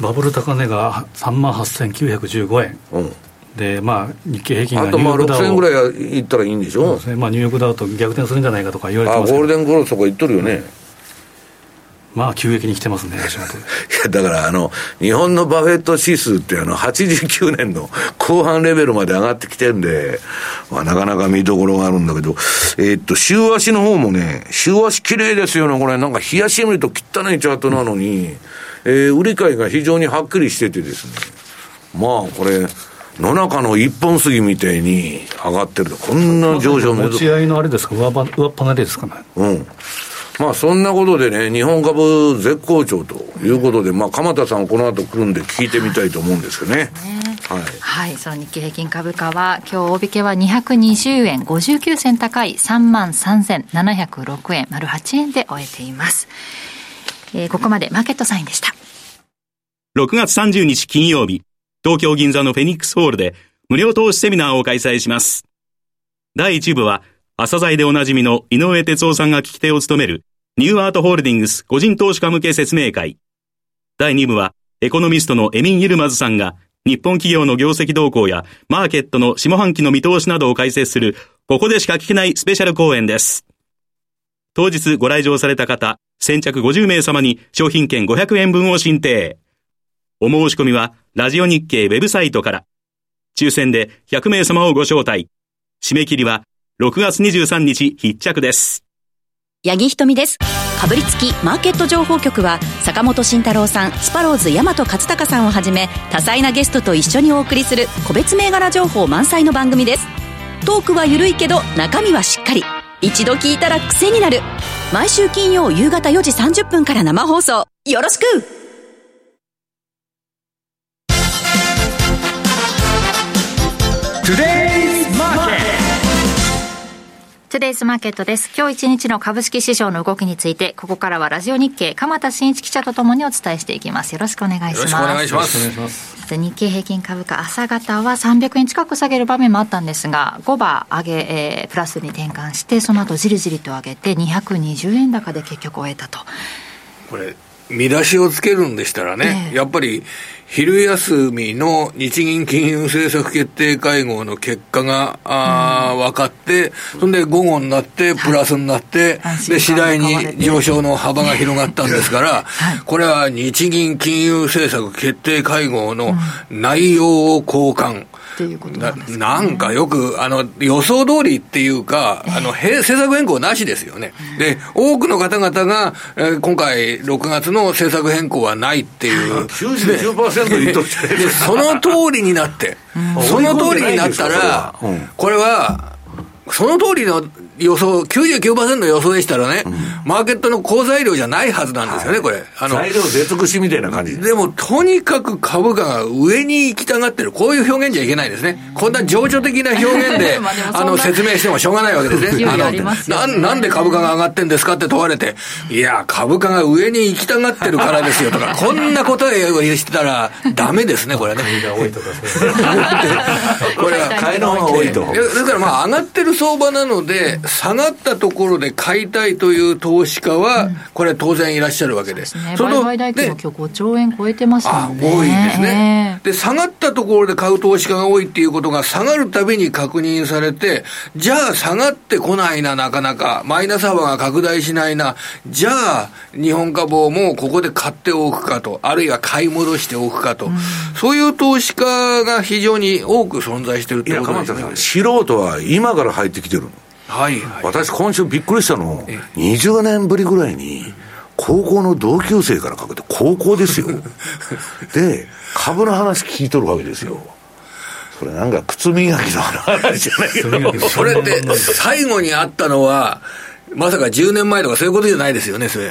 バブル高値が3万8915円。うん。でまあ、日経平均があとまあ6000円ぐらいいったらいいんでしょ、そうですね。まあ、ニューヨークダウと逆転するんじゃないかとか言われてますあゴールデンクロスとか言っとるよね、まあ、急激に来てますね、足元 いや、だからあの、日本のバフェット指数ってあの、89年の後半レベルまで上がってきてるんで、まあ、なかなか見どころがあるんだけど、えー、っと、週足の方もね、週足綺麗ですよね、これ。なんか、冷やし見ると汚いチャートなのに、えー、売り買いが非常にはっきりしててですね。まあ、これ、野中の一本杉みたいに上がってるこんな上昇持ち合いのあれですか、上上っ離れですかね？うん。まあそんなことでね、日本株絶好調ということで、まあ鎌田さんこの後来るんで聞いてみたいと思うんですけどね。はい、はい、その日経平均株価は今日大引けは220円59銭高い3万3706円丸8円で終えています、えー、ここまでマーケットサインでした。6月30日金曜日東京銀座のフェニックスホールで無料投資セミナーを開催します。第1部は朝鮮でおなじみの井上哲夫さんが聞き手を務めるニューアートホールディングス個人投資家向け説明会。第2部はエコノミストのエミン・ユルマズさんが日本企業の業績動向やマーケットの下半期の見通しなどを解説するここでしか聞けないスペシャル講演です。当日ご来場された方、先着50名様に商品券500円分を申請。お申し込みはラジオ日経ウェブサイトから。抽選で100名様をご招待。締め切りは6月23日必着です。八木ひとみです。かぶりつきマーケット情報局は坂本慎太郎さん、スパローズ大和勝孝さんをはじめ多彩なゲストと一緒にお送りする個別銘柄情報満載の番組です。トークは緩いけど中身はしっかり。一度聞いたら癖になる。毎週金曜夕方4時30分から生放送。よろしくToday Today's Market です。今日一日の株式市場の動きについて、ここからはラジオ NIKKEI、鎌田新一記者とともにお伝えしていきます。よろしくお願いします。よろしくお願いします。日経平均株価、朝方は300円近く下げる場面もあったんですが、後場上げ、えー、プラスに転換して、その後じりじりと上げて、220円高で結局終えたと。これ見出しをつけるんでしたらね、えー、やっぱり昼休みの日銀金融政策決定会合の結果が、あ分かって、そんで午後になって、プラスになって、はい、で、次第に上昇の幅が広がったんですから、はい、これは日銀金融政策決定会合の内容を交換。っていうことなんですか、ね、なんかよく、あの、予想通りっていうか、あの、政策変更なしですよね。で、多くの方々が、えー、今回、6月の政策変更はないっていう。99%言っとで、その通りになって、その通りになったら、これは、その通りの予想、99%の予想でしたらね、うん、マーケットの好材料じゃないはずなんですよね、はい、これ。あの材料出尽くしみたいな感じでも、とにかく株価が上に行きたがってる、こういう表現じゃいけないですね。こんな情緒的な表現で、あの、説明してもしょうがないわけですね。あの、ななんで株価が上がってんですかって問われて、いや、株価が上に行きたがってるからですよとか、こんな答えをしてたら、ダメですね、これね。これは、買いの方が多いと。だからまあ、上がってる相場なので、下がったところで買いたいという投資家は、これ当然いらっしゃるわけです。その売買代金も今日5兆円超えてますもんね。多いですね。で、下がったところで買う投資家が多いっていうことが下がるたびに確認されて、じゃあ下がってこないな、なかなか。マイナス幅が拡大しないな。じゃあ、日本株をもうここで買っておくかと、あるいは買い戻しておくかと。うん、そういう投資家が非常に多く存在しているってことですね。素人は今から入ってきてるの。はいはい、私、今週びっくりしたの、20年ぶりぐらいに、高校の同級生からかけて、高校ですよ。で、株の話聞いとるわけですよ。それなんか靴磨きの話じゃないけど。それって、最後にあったのは、まさか10年前とかそういうことじゃないですよね、それ。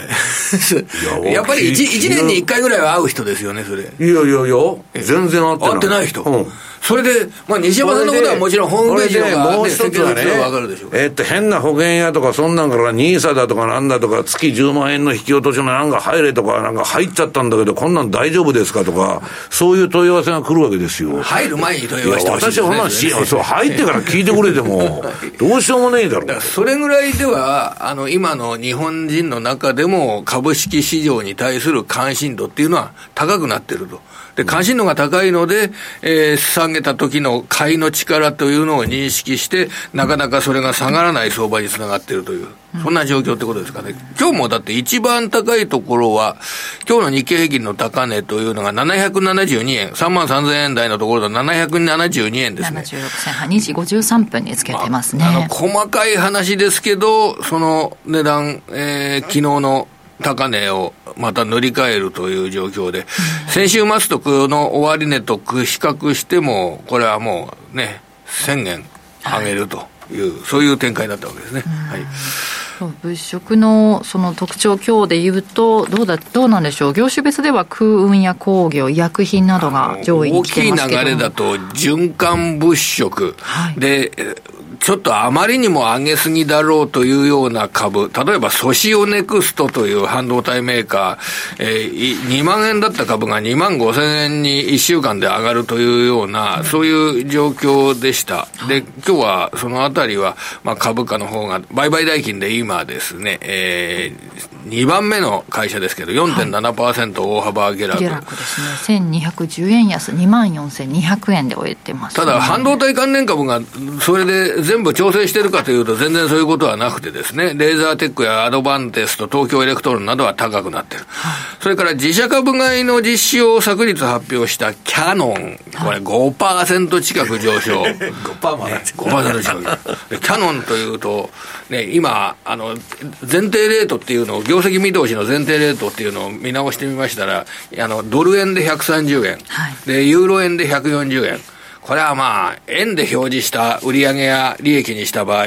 やっぱり 1, 1年に1回ぐらいは会う人ですよね、それ。いやいやいや、全然会ってない。会ってない人。うんそれで、まあ、西山さんのことはもちろんホームページとか、もう一つはね、えっと、変な保険屋とか、そんなんから、ニーサだとかなんだとか、月10万円の引き落としのなんか入れとか、なんか入っちゃったんだけど、こんなん大丈夫ですかとか、そういう問い合わせが来るわけですよ。入る前に問い合わせてほしい私はほんなそう、入ってから聞いてくれても、どうしようもねえだろう。それぐらいでは、あの、今の日本人の中でも、株式市場に対する関心度っていうのは高くなってると。で、関心度が高いので、えー、下げた時の買いの力というのを認識して、なかなかそれが下がらない相場につながっているという、そんな状況ってことですかね。今日もだって一番高いところは、今日の日経平均の高値というのが772円、3万3000円台のところだ772円ですね。76銭半、2時53分につけてますね。あの、細かい話ですけど、その値段、えー、昨日の高値をまた塗り替えるという状況で、先週末とこの終値と比較しても、これはもうね、1000円上げるという、はい、そういう展開になったわけですね。はい。物色のその特徴、今日でいうと、どうだどうなんでしょう、業種別では空運や工業、医薬品などが上位に来てますけど大きい流れだと、循環物色、はい、でちょっとあまりにも上げすぎだろうというような株、例えばソシオネクストという半導体メーカー、えー、2万円だった株が2万5千円に1週間で上がるというような、そういう状況でした。で、今日はそのあたりは、まあ、株価の方が、売買代金で今ですね、えー、2番目の会社ですけど、4.7%大幅下落。下落ですね。1210円安、2万4200円で終えてます、ね、ただ、半導体関連株が、それで全部調整してるかというと、全然そういうことはなくてですね、レーザーテックやアドバンテスト、東京エレクトロンなどは高くなってる。それから自社株買いの実施を昨日発表したキャノン、これ5%近く上昇。5%もね、5%近く。キャノンというと、ね、今、あの、前提レートっていうのを、業績見通しの前提レートっていうのを見直してみましたら、あの、ドル円で130円、はい、で、ユーロ円で140円。これはまあ、円で表示した売上や利益にした場合、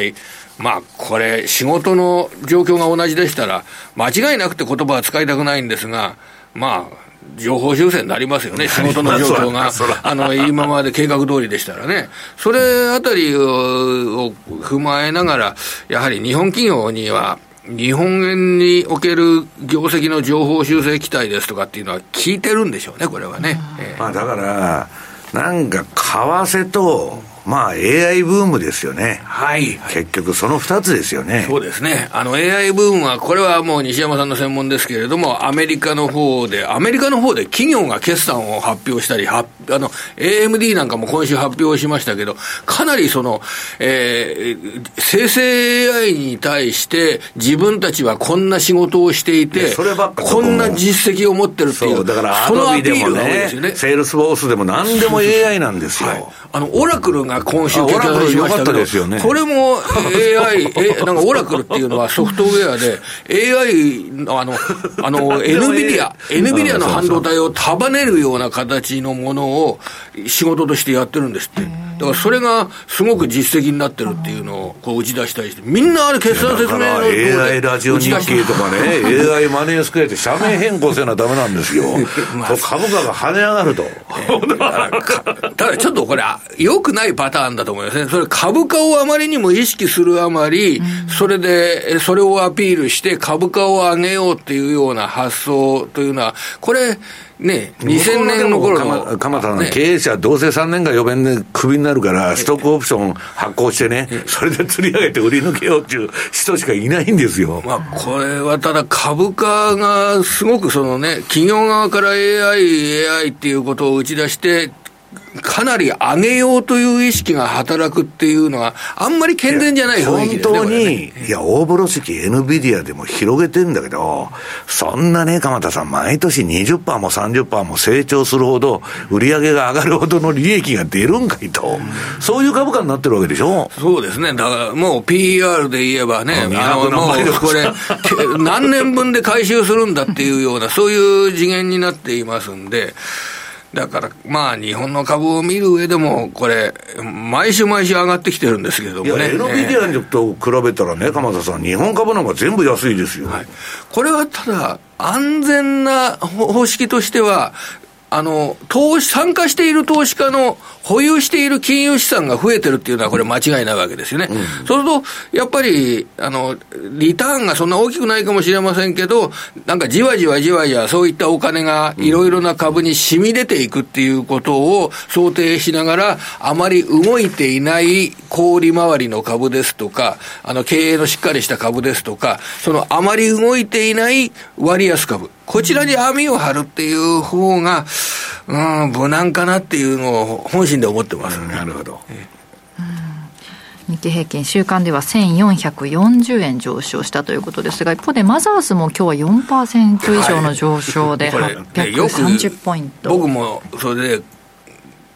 まあ、これ、仕事の状況が同じでしたら、間違いなくて言葉は使いたくないんですが、まあ、情報修正になりますよね、仕事の状況が、あの今まで計画通りでしたらね、それあたりを踏まえながら、やはり日本企業には、日本円における業績の情報修正期待ですとかっていうのは聞いてるんでしょうね、これはね。まあ、だから、なんか為替と、まあ AI ブームですよね。はい。結局その二つですよね。そうですね。あの AI ブームは、これはもう西山さんの専門ですけれども、アメリカの方で、アメリカの方で企業が決算を発表したり、はあの、AMD なんかも今週発表しましたけど、かなりその、えー、生成 AI に対して自分たちはこんな仕事をしていて、こんな実績を持ってるっていう。うだからアドビでもね、セールスフォースでも何でも AI なんですよ。はい、あの、オラクルが今週決算しましたけど、ね、これも AI、え、なんかオラクルっていうのはソフトウェアで、AI のあの、あの、NVIDIA、NVIDIA の半導体を束ねるような形のものを仕事としてやってるんですって。だからそれがすごく実績になってるっていうのをこう打ち出したりして、みんなあれ決算説明の AI ラジオ日経とかね、AI マネースクエアって社名変更せなダメなんですよ。まあ、株価が跳ね上がると。ただちょっとこれ、良くないパターンだと思いますね。それ株価をあまりにも意識するあまり、それで、それをアピールして株価を上げようっていうような発想というのは、これ、ね、2000年の頃の。鎌田の経営者、どうせ3年が予弁でクビになるから、ストックオプション発行してね、それで釣り上げて売り抜けようっていう人しかいないんですよ。まあ、これはただ株価がすごくそのね、企業側から AI、AI っていうことを打ち出して、かなり上げようという意識が働くっていうのは、あんまり健全じゃない雰囲気ね。本当に、ね、いや、大風呂敷、NVIDIA でも広げてんだけど、そんなね、鎌田さん、毎年20%も30%も成長するほど、売り上げが上がるほどの利益が出るんかいと、そういう株価になってるわけでしょ？そうですね。だからもう PER で言えばね、あのもうこれ、何年分で回収するんだっていうような、そういう次元になっていますんで、だから、まあ、日本の株を見る上でも、これ、毎週毎週上がってきてるんですけどもね。エノビディアと比べたらね、鎌田さん、日本株なんか全部安いですよ。はい、これはただ、安全な方式としては、あの、投資、参加している投資家の保有している金融資産が増えてるっていうのは、これ間違いないわけですよね。うん、そうすると、やっぱり、あの、リターンがそんな大きくないかもしれませんけど、なんかじわじわじわじわそういったお金がいろいろな株に染み出ていくっていうことを想定しながら、あまり動いていない小売回りの株ですとか、あの、経営のしっかりした株ですとか、そのあまり動いていない割安株。こちらに網を張るっていう方が、うん、無難かなっていうのを本心で思ってます、なるほど。日経平均週間では1440円上昇したということですが一方でマザースも今日は4%以上の上昇で830ポイント、はい、僕もそれで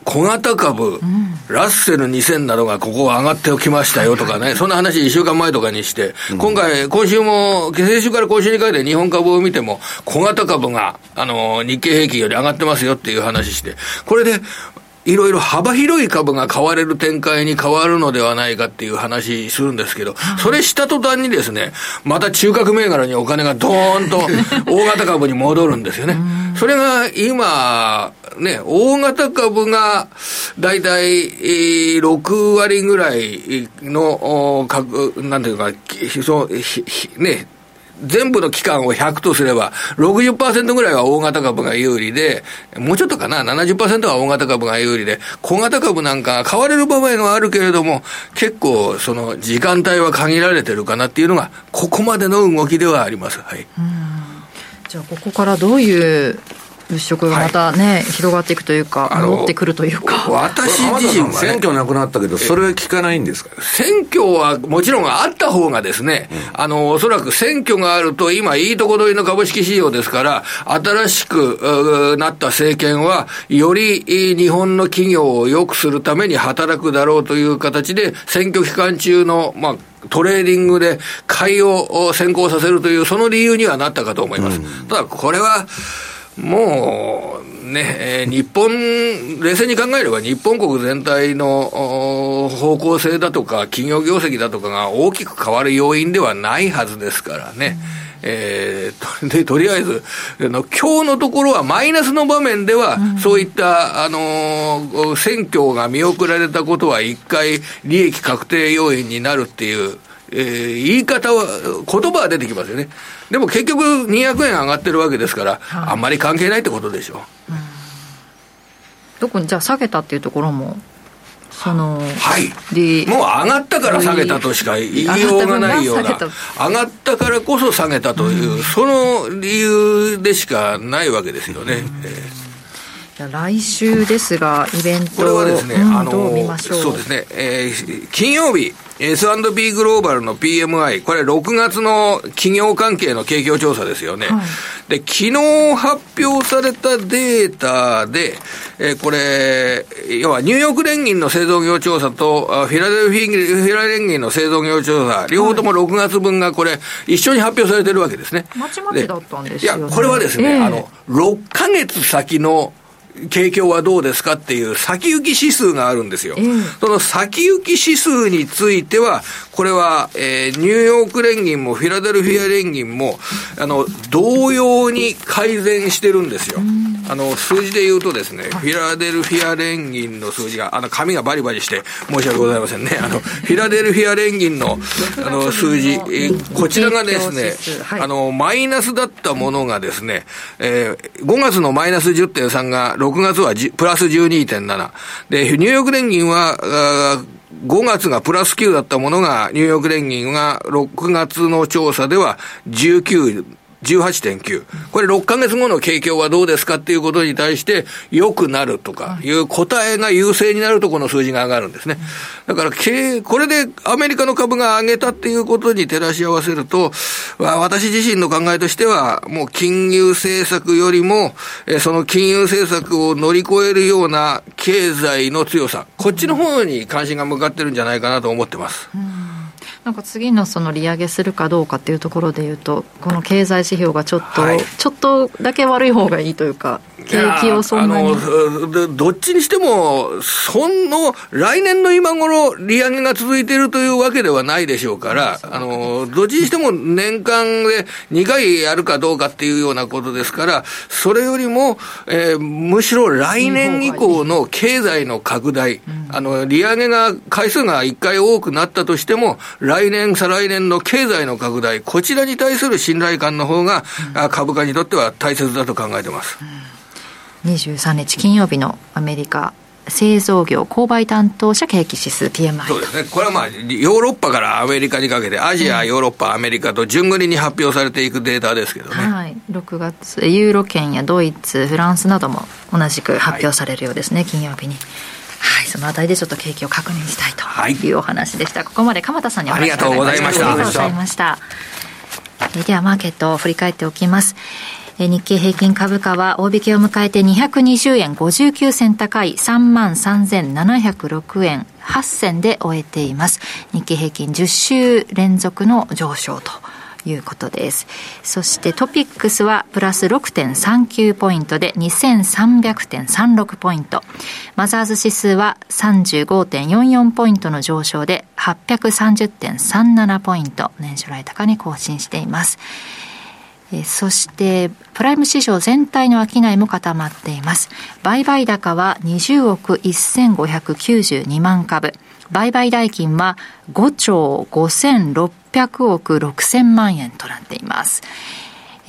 小型株、うん、ラッセル2000などがここ上がっておきましたよとかね、そんな話1週間前とかにして、うん、今回、今週も、先週から今週にかけて日本株を見ても、小型株が、あの、日経平均より上がってますよっていう話して、これで、いろいろ幅広い株が買われる展開に変わるのではないかっていう話するんですけど、それした途端にですね、また中核銘柄にお金がドーンと 大型株に戻るんですよね。それが今、ね、大型株が大体6割ぐらいの、なんていうか、ね、全部の期間を100とすれば、60%ぐらいは大型株が有利で、もうちょっとかな、70%は大型株が有利で、小型株なんか買われる場合はあるけれども、結構、その時間帯は限られてるかなっていうのが、ここまでの動きではあります。はい。じゃあ、ここからどういう物色がまたね、はい、広がっていくというか、戻ってくるというか。私自身選挙なくなったけど、それは聞かないんですか？選挙はもちろんあった方がですね、うん、あの、おそらく選挙があると、今、いいとこ取りの株式市場ですから、新しくなった政権は、より日本の企業を良くするために働くだろうという形で、選挙期間中の、まあ、トレーディングで買いを先行させるという、その理由にはなったかと思います。うん、ただ、これは、もうね、えー、日本、冷静に考えれば日本国全体の方向性だとか企業業績だとかが大きく変わる要因ではないはずですからね。うん、えー、で、とりあえず、の今日のところはマイナスの場面では、うん、そういった、あのー、選挙が見送られたことは一回利益確定要因になるっていう、えー、言い方は、言葉は出てきますよね。でも結局200円上がってるわけですから、はい、あんまり関係ないってことでしょう。うん、どこに、じゃあ下げたっていうところも、その、はい。もう上がったから下げたとしか言いようがないような、上がったからこそ下げたという、うん、その理由でしかないわけですよね。うんじゃ来週ですが、イベントこれはですね、うん、あのそうですね、えー、金曜日、S&P グローバルの PMI、これ6月の企業関係の景況調査ですよね。はい、で、昨日発表されたデータで、えー、これ、要はニューヨーク連銀の製造業調査と、フィラデルフィフィラ連銀の製造業調査、両方とも6月分がこれ、一緒に発表されてるわけですね。まちまちだったんですよ、ね、いや、これはですね、えー、あの、6ヶ月先の景況はどうですかっていう先行き指数があるんですよ。うん、その先行き指数については、これは、えー、ニューヨーク連銀もフィラデルフィア連銀も、あの、同様に改善してるんですよ。うん、あの、数字で言うとですね、フィラデルフィア連銀の数字が、あの、紙がバリバリして申し訳ございませんね。あの、フィラデルフィア連銀の、あの、数字、えー、こちらがですね、はい、あの、マイナスだったものがですね、えー、5月のマイナス10.3が6月はプラス12.7。で、ニューヨーク連銀は、5月がプラス9だったものが、ニューヨーク連銀が6月の調査では19 18.9。これ6ヶ月後の景況はどうですかっていうことに対して、良くなるとかいう答えが優勢になるとこの数字が上がるんですね。だから、これでアメリカの株が上げたっていうことに照らし合わせると、私自身の考えとしては、もう金融政策よりも、その金融政策を乗り越えるような経済の強さ、こっちの方に関心が向かってるんじゃないかなと思ってます。なんか次のその利上げするかどうかっていうところでいうと、この経済指標がちょっと、はい、ちょっとだけ悪い方がいいというか、景気をそんなに。どっちにしても、そんの来年の今頃利上げが続いているというわけではないでしょうから、あのどっちにしても年間で2回やるかどうかっていうようなことですから、それよりも、えー、むしろ来年以降の経済の拡大、あの利上げが回数が1回多くなったとしても、来年、再来年の経済の拡大、こちらに対する信頼感の方が、株価にとっては大切だと考えてます。23日金曜日のアメリカ製造業購買担当者景気指数 PMI そうですね、これはまあ、ヨーロッパからアメリカにかけて、アジア、ヨーロッパ、アメリカと順繰りに発表されていくデータですけどね、はい、6月、ユーロ圏やドイツ、フランスなども同じく発表されるようですね、はい、金曜日に。はい、そのあたりでちょっと景気を確認したいというお話でした。はい、ここまで鎌田さんにお話ありがとうございました。ありがとうございました。ではマーケットを振り返っておきます。日経平均株価は大引けを迎えて220円59銭高い33,706円8銭で終えています。日経平均10週連続の上昇と。いうことです。そしてトピックスはプラス6.39ポイントで2300.36ポイント。マザーズ指数は35.44ポイントの上昇で830.37ポイント。年初来高に更新しています。そしてプライム市場全体の商いも固まっています売買高は20億1592万株売買代金は5兆5600億6000万円となっています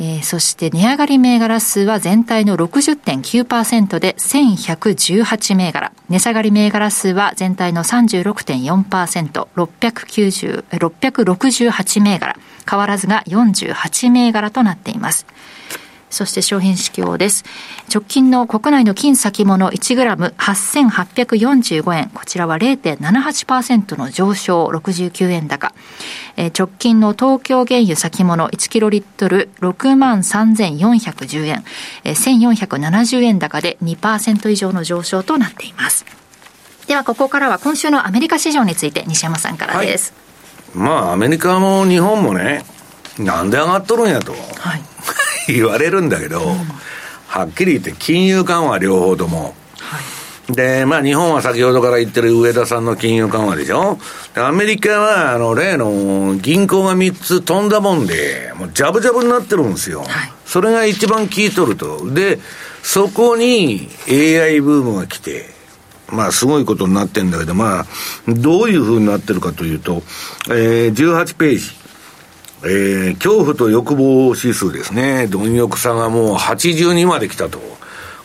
えー、そして値上がり銘柄数は全体の60.9%で1118銘柄。値下がり銘柄数は全体の３６．４％、６６６８銘柄。変わらずが48銘柄となっています。そして商品指標です。直近の国内の金先物 1g8845 円。こちらは0.78%の上昇69円高。えー、直近の東京原油先物1キロリットル6万3410円。えー、1470円高で2%以上の上昇となっています。ではここからは今週のアメリカ市場について西山さんからです。はい、まあアメリカも日本もね、なんで上がっとるんやと。はい 言われるんだけど、うん、はっきり言って金融緩和両方とも。はい、で、まあ日本は先ほどから言ってる上田さんの金融緩和でしょアメリカは、あの、例の銀行が3つ飛んだもんで、もうジャブジャブになってるんですよ。はい、それが一番効いとると。で、そこに AI ブームが来て、まあすごいことになってんだけど、まあ、どういうふうになってるかというと、えー、18ページ。えー、恐怖と欲望指数ですね。貪欲さがもう82まで来たと。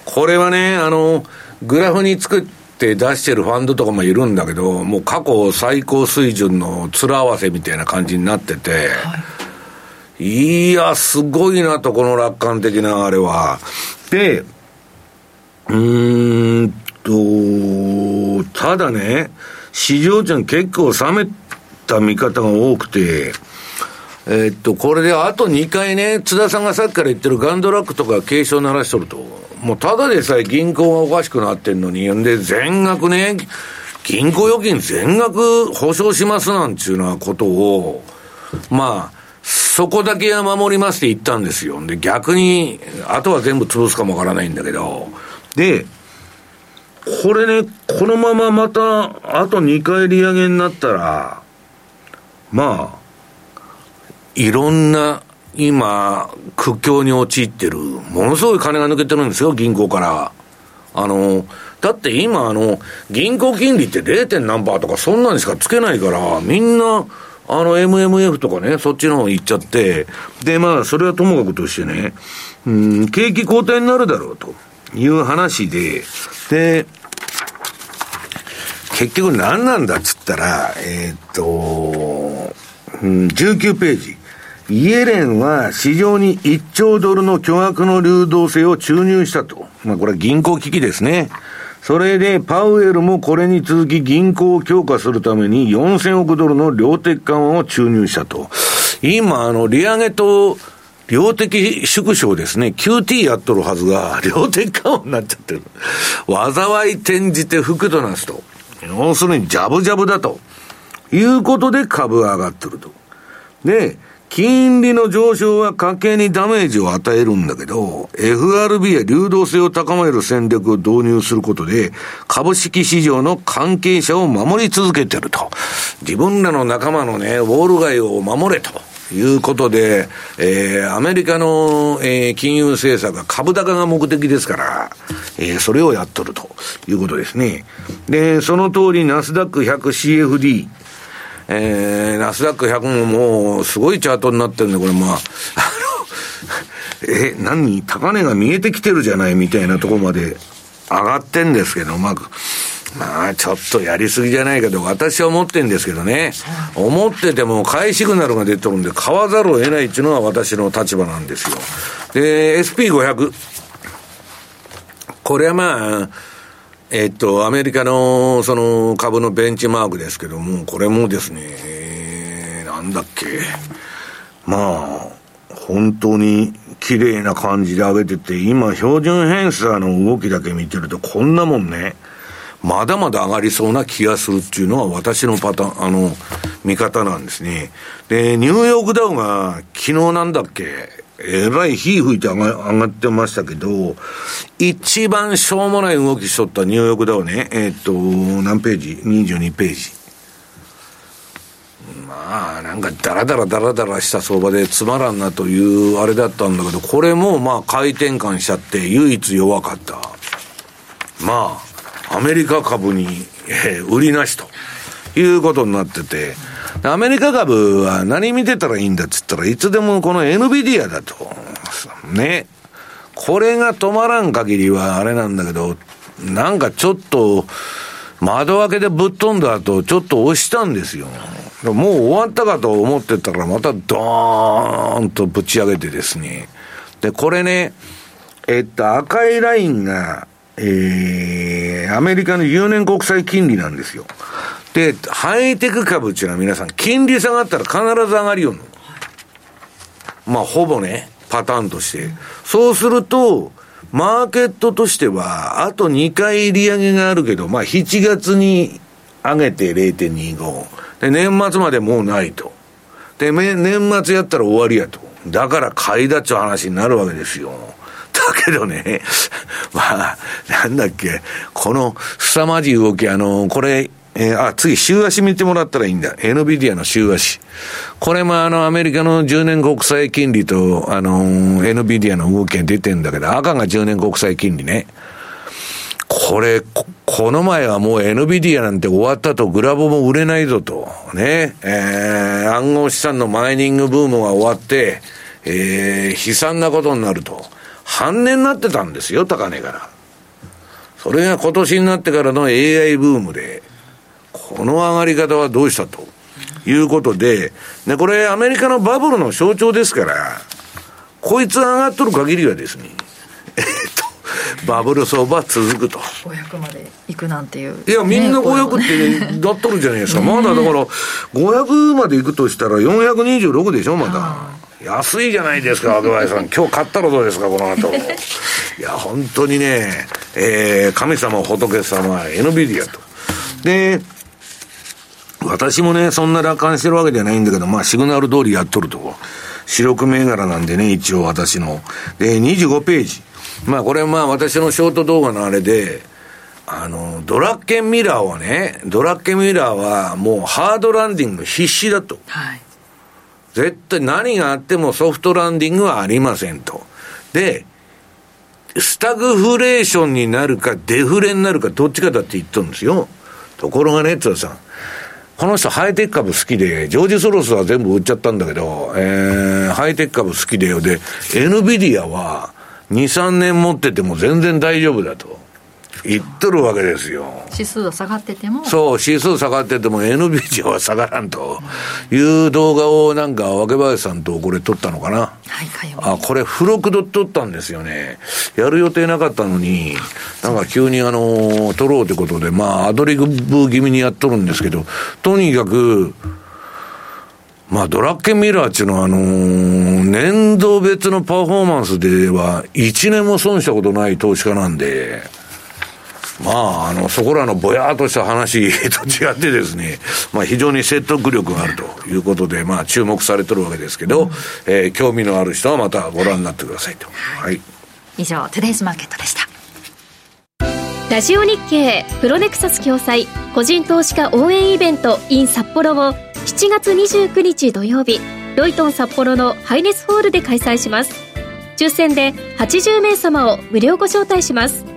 これはね、あの、グラフに作って出してるファンドとかもいるんだけど、もう過去最高水準の面合わせみたいな感じになってて、はい、いや、すごいなと、この楽観的なあれは。で、うーんと、ただね、市場値結構冷めた見方が多くて、えー、っと、これであと2回ね、津田さんがさっきから言ってるガンドラックとか警鐘鳴らしとると、もうただでさえ銀行がおかしくなってんのに、んで全額ね、銀行預金全額保証しますなんちゅうなことを、まあ、そこだけは守りますって言ったんですよ。で、逆に、あとは全部潰すかもわからないんだけど、で、これね、このまままた、あと2回利上げになったら、まあ、いろんな今、苦境に陥ってる、ものすごい金が抜けてるんですよ、銀行から。あの、だって今、あの、銀行金利って 0. 何パーとかそんなんしかつけないから、みんな、あの、MMF とかね、そっちの方行っちゃって、で、まあ、それはともかくとしてね、うん、景気後退になるだろうという話で、で、結局何なんだっつったら、えー、っと、うん、19ページ。イエレンは市場に1兆ドルの巨額の流動性を注入したと。まあこれは銀行危機ですね。それで、パウエルもこれに続き銀行を強化するために4000億ドルの量的緩和を注入したと。今、あの、利上げと量的縮小ですね。QT やっとるはずが、量的緩和になっちゃってる。災い転じて福となすと。要するに、ジャブジャブだと。いうことで株が上がってると。で、金利の上昇は家計にダメージを与えるんだけど、FRB や流動性を高める戦略を導入することで、株式市場の関係者を守り続けてると。自分らの仲間のね、ウォール街を守れと。いうことで、えー、アメリカの、えー、金融政策は株高が目的ですから、えー、それをやっとるということですね。で、その通りナスダック 100CFD、えー、ナスダック100ももうすごいチャートになってるんで、これまあ、あの、え、何？高値が見えてきてるじゃないみたいなとこまで上がってんですけど、まあ、まあ、ちょっとやりすぎじゃないかと、私は思ってんですけどね。思ってても、買いシグナルが出てるんで、買わざるを得ないっていうのが私の立場なんですよ。で、SP500。これはまあ、えっと、アメリカの、その、株のベンチマークですけども、これもですね、なんだっけ。まあ、本当に綺麗な感じで上げてて、今、標準偏差の動きだけ見てると、こんなもんね、まだまだ上がりそうな気がするっていうのは私のパターン、あの、見方なんですね。で、ニューヨークダウが昨日なんだっけ、えらい火吹いて上が上がってましたけど、一番しょうもない動きしとったニューヨークダウね、えー、っと、何ページ ?22 ページ。まあ、なんかダラダラダラダラした相場でつまらんなというあれだったんだけど、これもまあ回転換しちゃって唯一弱かった。まあ、アメリカ株に、えー、売りなしということになってて、アメリカ株は何見てたらいいんだっつったらいつでもこの NVIDIA だと。ね。これが止まらん限りはあれなんだけど、なんかちょっと、窓開けでぶっ飛んだ後、ちょっと押したんですよ。もう終わったかと思ってたら、またドーンとぶち上げてですね。で、これね、えっと、赤いラインが、えー、アメリカの10年国債金利なんですよ。で、ハイテク株っていうのは皆さん、金利下がったら必ず上がりよんの。まあ、ほぼね、パターンとして。そうすると、マーケットとしては、あと2回利上げがあるけど、まあ、7月に上げて0.25。で、年末までもうないと。で、年末やったら終わりやと。だから買いだっちゅう話になるわけですよ。だけどね、まあ、なんだっけ、この凄まじい動き、あの、これ、えー、あ、次、週足見てもらったらいいんだ。NVIDIA の週足。これもあの、アメリカの10年国債金利と、あの、NVIDIA の動きが出てんだけど、赤が10年国債金利ね。これ、この前はもう NVIDIA なんて終わったと、グラボも売れないぞと。ね。えー、暗号資産のマイニングブームが終わって、えー、悲惨なことになると。半年になってたんですよ、高値から。それが今年になってからの AI ブームで、この上がり方はどうしたと？いうことで、で、これアメリカのバブルの象徴ですから、こいつ上がっとる限りはですね、えっと、バブル相場続くと。500までいくなんていう。いや、みんな500ってだっとるじゃないですか。まだだから、500までいくとしたら426でしょ、まだ。安いじゃないですか、若林さん。今日買ったらどうですか、この後。いや、本当にね、えー、神様、仏様、NVIDIA と。で、私もね、そんな楽観してるわけじゃないんだけど、まあ、シグナル通りやっとると。四六銘柄なんでね、一応私の。で、25ページ。まあ、これまあ、私のショート動画のあれで、あの、ドラッケンミラーはね、ドラッケンミラーはもうハードランディング必死だと。はい。絶対何があってもソフトランディングはありませんと。で、スタグフレーションになるかデフレになるかどっちかだって言っとるんですよ。ところがね、津田さん。この人ハイテク株好きで、ジョージ・ソロスは全部売っちゃったんだけど、えー、ハイテク株好きでよ。で、エヌビディアは2、3年持ってても全然大丈夫だと。言っとるわけですよ。指数は下がっててもそう、指数下がってても NVIDIA は下がらんという動画をなんか、若林さんとこれ撮ったのかな。はい、あ、これ付録で撮ったんですよね。やる予定なかったのに、なんか急にあの、撮ろうってことで、まあ、アドリブ気味にやっとるんですけど、とにかく、まあ、ドラッケンミラーっていうのは、あのー、年度別のパフォーマンスでは、1年も損したことない投資家なんで、まあ、あの、そこらのぼやっとした話 と違ってですね、まあ非常に説得力があるということで、まあ注目されてるわけですけど、うん、えー、興味のある人はまたご覧になってくださいと。はい。以上、トゥデイズマーケットでした。ラジオ日経プロネクサス共催個人投資家応援イベント in 札幌を7月29日土曜日ロイトン札幌のハイネスホールで開催します抽選で80名様を無料ご招待します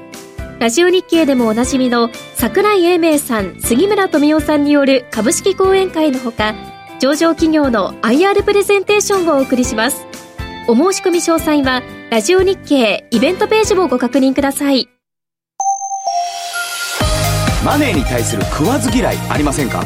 ラジオ日経でもおなじみの櫻井英明さん杉村富夫さんによる株式講演会のほか上場企業の IR プレゼンテーションをお送りします。お申し込み詳細はラジオ日経イベントページをご確認ください。マネーに対する食わず嫌いありませんか？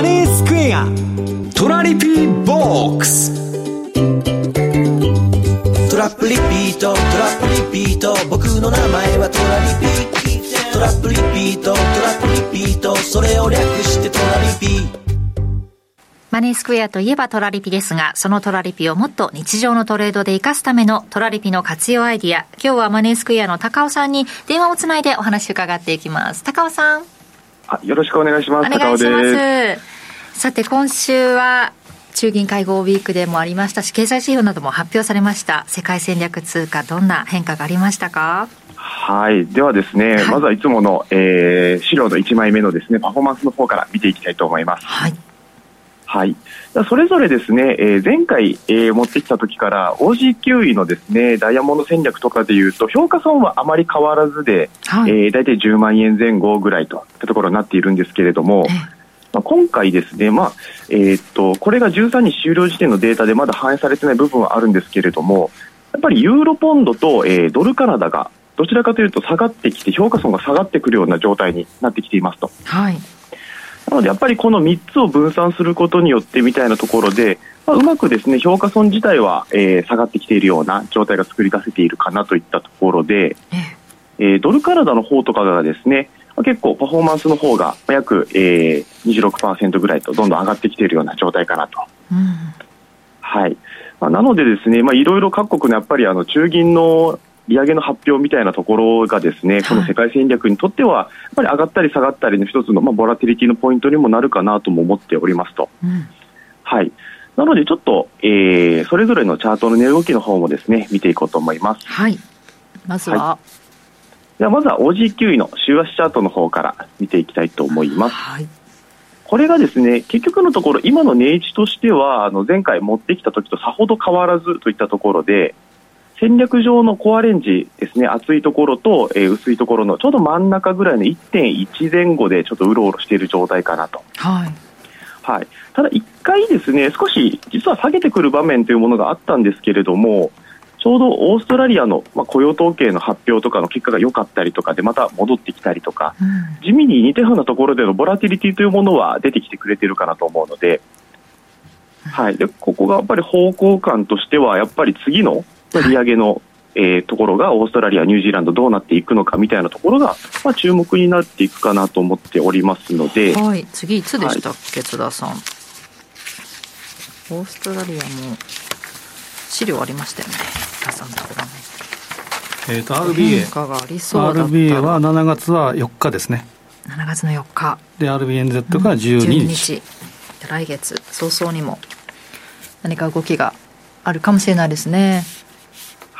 マネースクエア。トラリピーボックス。トラップリピート。トラップリピート。僕の名前はトラリピトラップリピート。トラップリピート。それを略してトラリピマネースクエアといえばトラリピですが、そのトラリピをもっと日常のトレードで活かすためのトラリピの活用アイディア。今日はマネースクエアの高尾さんに電話をつないでお話伺っていきます。高尾さん。よろしくお願いします。お願いします。さて、今週は中銀会合ウィークでもありましたし、経済指標なども発表されました。世界戦略通貨、どんな変化がありましたか？はい。ではですね、はい、まずはいつもの、えー、資料の1枚目のですね、パフォーマンスの方から見ていきたいと思います。はい。はい。それぞれですね、えー、前回、えー、持ってきた時から OG9 位のですね、ダイヤモンド戦略とかでいうと、評価損はあまり変わらずで、はい、えー、大体10万円前後ぐらいといったところになっているんですけれども、まあ、今回ですね、まあ、えー、っと、これが13日終了時点のデータでまだ反映されてない部分はあるんですけれども、やっぱりユーロポンドと、えー、ドルカナダがどちらかというと下がってきて、評価損が下がってくるような状態になってきていますと。はい。なのでやっぱりこの3つを分散することによってみたいなところで、まあ、うまくですね評価損自体は、えー、下がってきているような状態が作り出せているかなといったところで、えー、ドルカナダの方とかがですね結構パフォーマンスの方が約、えー、26%ぐらいとどんどん上がってきているような状態かなと。うん、はい。まあ、なのでですね、まあ、いろいろ各国のやっぱりあの中銀の利上げの発表みたいなところがですね、この世界戦略にとっては、やっぱり上がったり下がったりの一つの、まあ、ボラティリティのポイントにもなるかなとも思っておりますと。うん、はい。なのでちょっと、えー、それぞれのチャートの値動きの方もですね、見ていこうと思います。はい。まずは、はい、ではまずは OG9 位の週足チャートの方から見ていきたいと思います。はい。これがですね、結局のところ、今の値位置としては、あの前回持ってきた時とさほど変わらずといったところで、戦略上のコアレンジですね、厚いところと、えー、薄いところのちょうど真ん中ぐらいの1.1前後でちょっとうろうろしている状態かなと。はい。はい。ただ一回ですね、少し実は下げてくる場面というものがあったんですけれども、ちょうどオーストラリアの、まあ、雇用統計の発表とかの結果が良かったりとかでまた戻ってきたりとか、うん、地味に似たようなところでのボラティリティというものは出てきてくれてるかなと思うので、はい、でここがやっぱり方向感としてはやっぱり次の利上げの、えー、ところがオーストラリア、ニュージーランドどうなっていくのかみたいなところが、まあ、注目になっていくかなと思っておりますので、はい、次いつでしたっけ、はい、津田さん。オーストラリアも資料ありましたよね、出さんところえーと、RBA, RBA は7月は4日ですね。7月の4日。で、RBNZ が12日。うん、12日来月早々にも何か動きがあるかもしれないですね。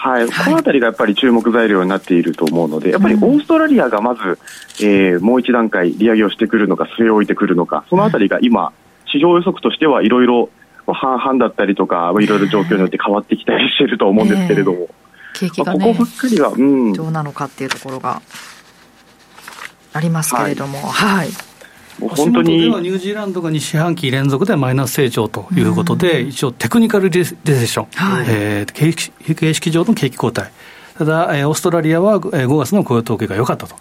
はい、この辺りがやっぱり注目材料になっていると思うので、やっぱりオーストラリアがまず、えー、もう一段階利上げをしてくるのか、据え置いてくるのか、その辺りが今、市場予測としてはいろいろ半々だったりとか、いろいろ状況によって変わってきたりしていると思うんですけれども、景気が、ね、ここばっかりは、うん、どうなのかっていうところがありますけれども、はい、はい本当に。ではニュージーランドが2四半期連続でマイナス成長ということで、一応テクニカルレセッション、はい、えー、形式上の景気後退。ただ、えー、オーストラリアは、えー、5月の雇用統計が良かったと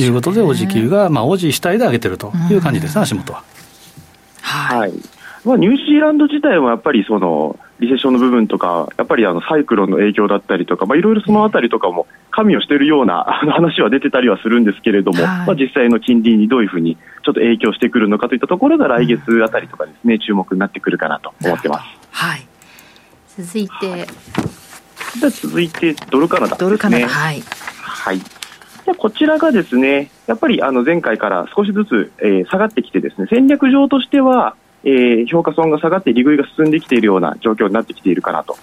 いうことで、お時給が、まあ、オジ主体で上げてるという感じですね、足元は。はい、まあ、ニュージーランド自体はやっぱりそのリセッションの部分とか、やっぱりあのサイクロンの影響だったりとか、まあ、いろいろそのあたりとかも加味をしているような 話は出てたりはするんですけれども、はい、まあ、実際の金利にどういうふうにちょっと影響してくるのかといったところが来月あたりとかですね、うん、注目になってくるかなと思ってます。はい、続いて、はい、続いてドルカナダですね。ドルカナダ、はい。はい。でこちらがですね、やっぱりあの前回から少しずつ、えー、下がってきてですね、戦略上としては、えー、評価損が下がって利食いが進んできているような状況になってきているかなと。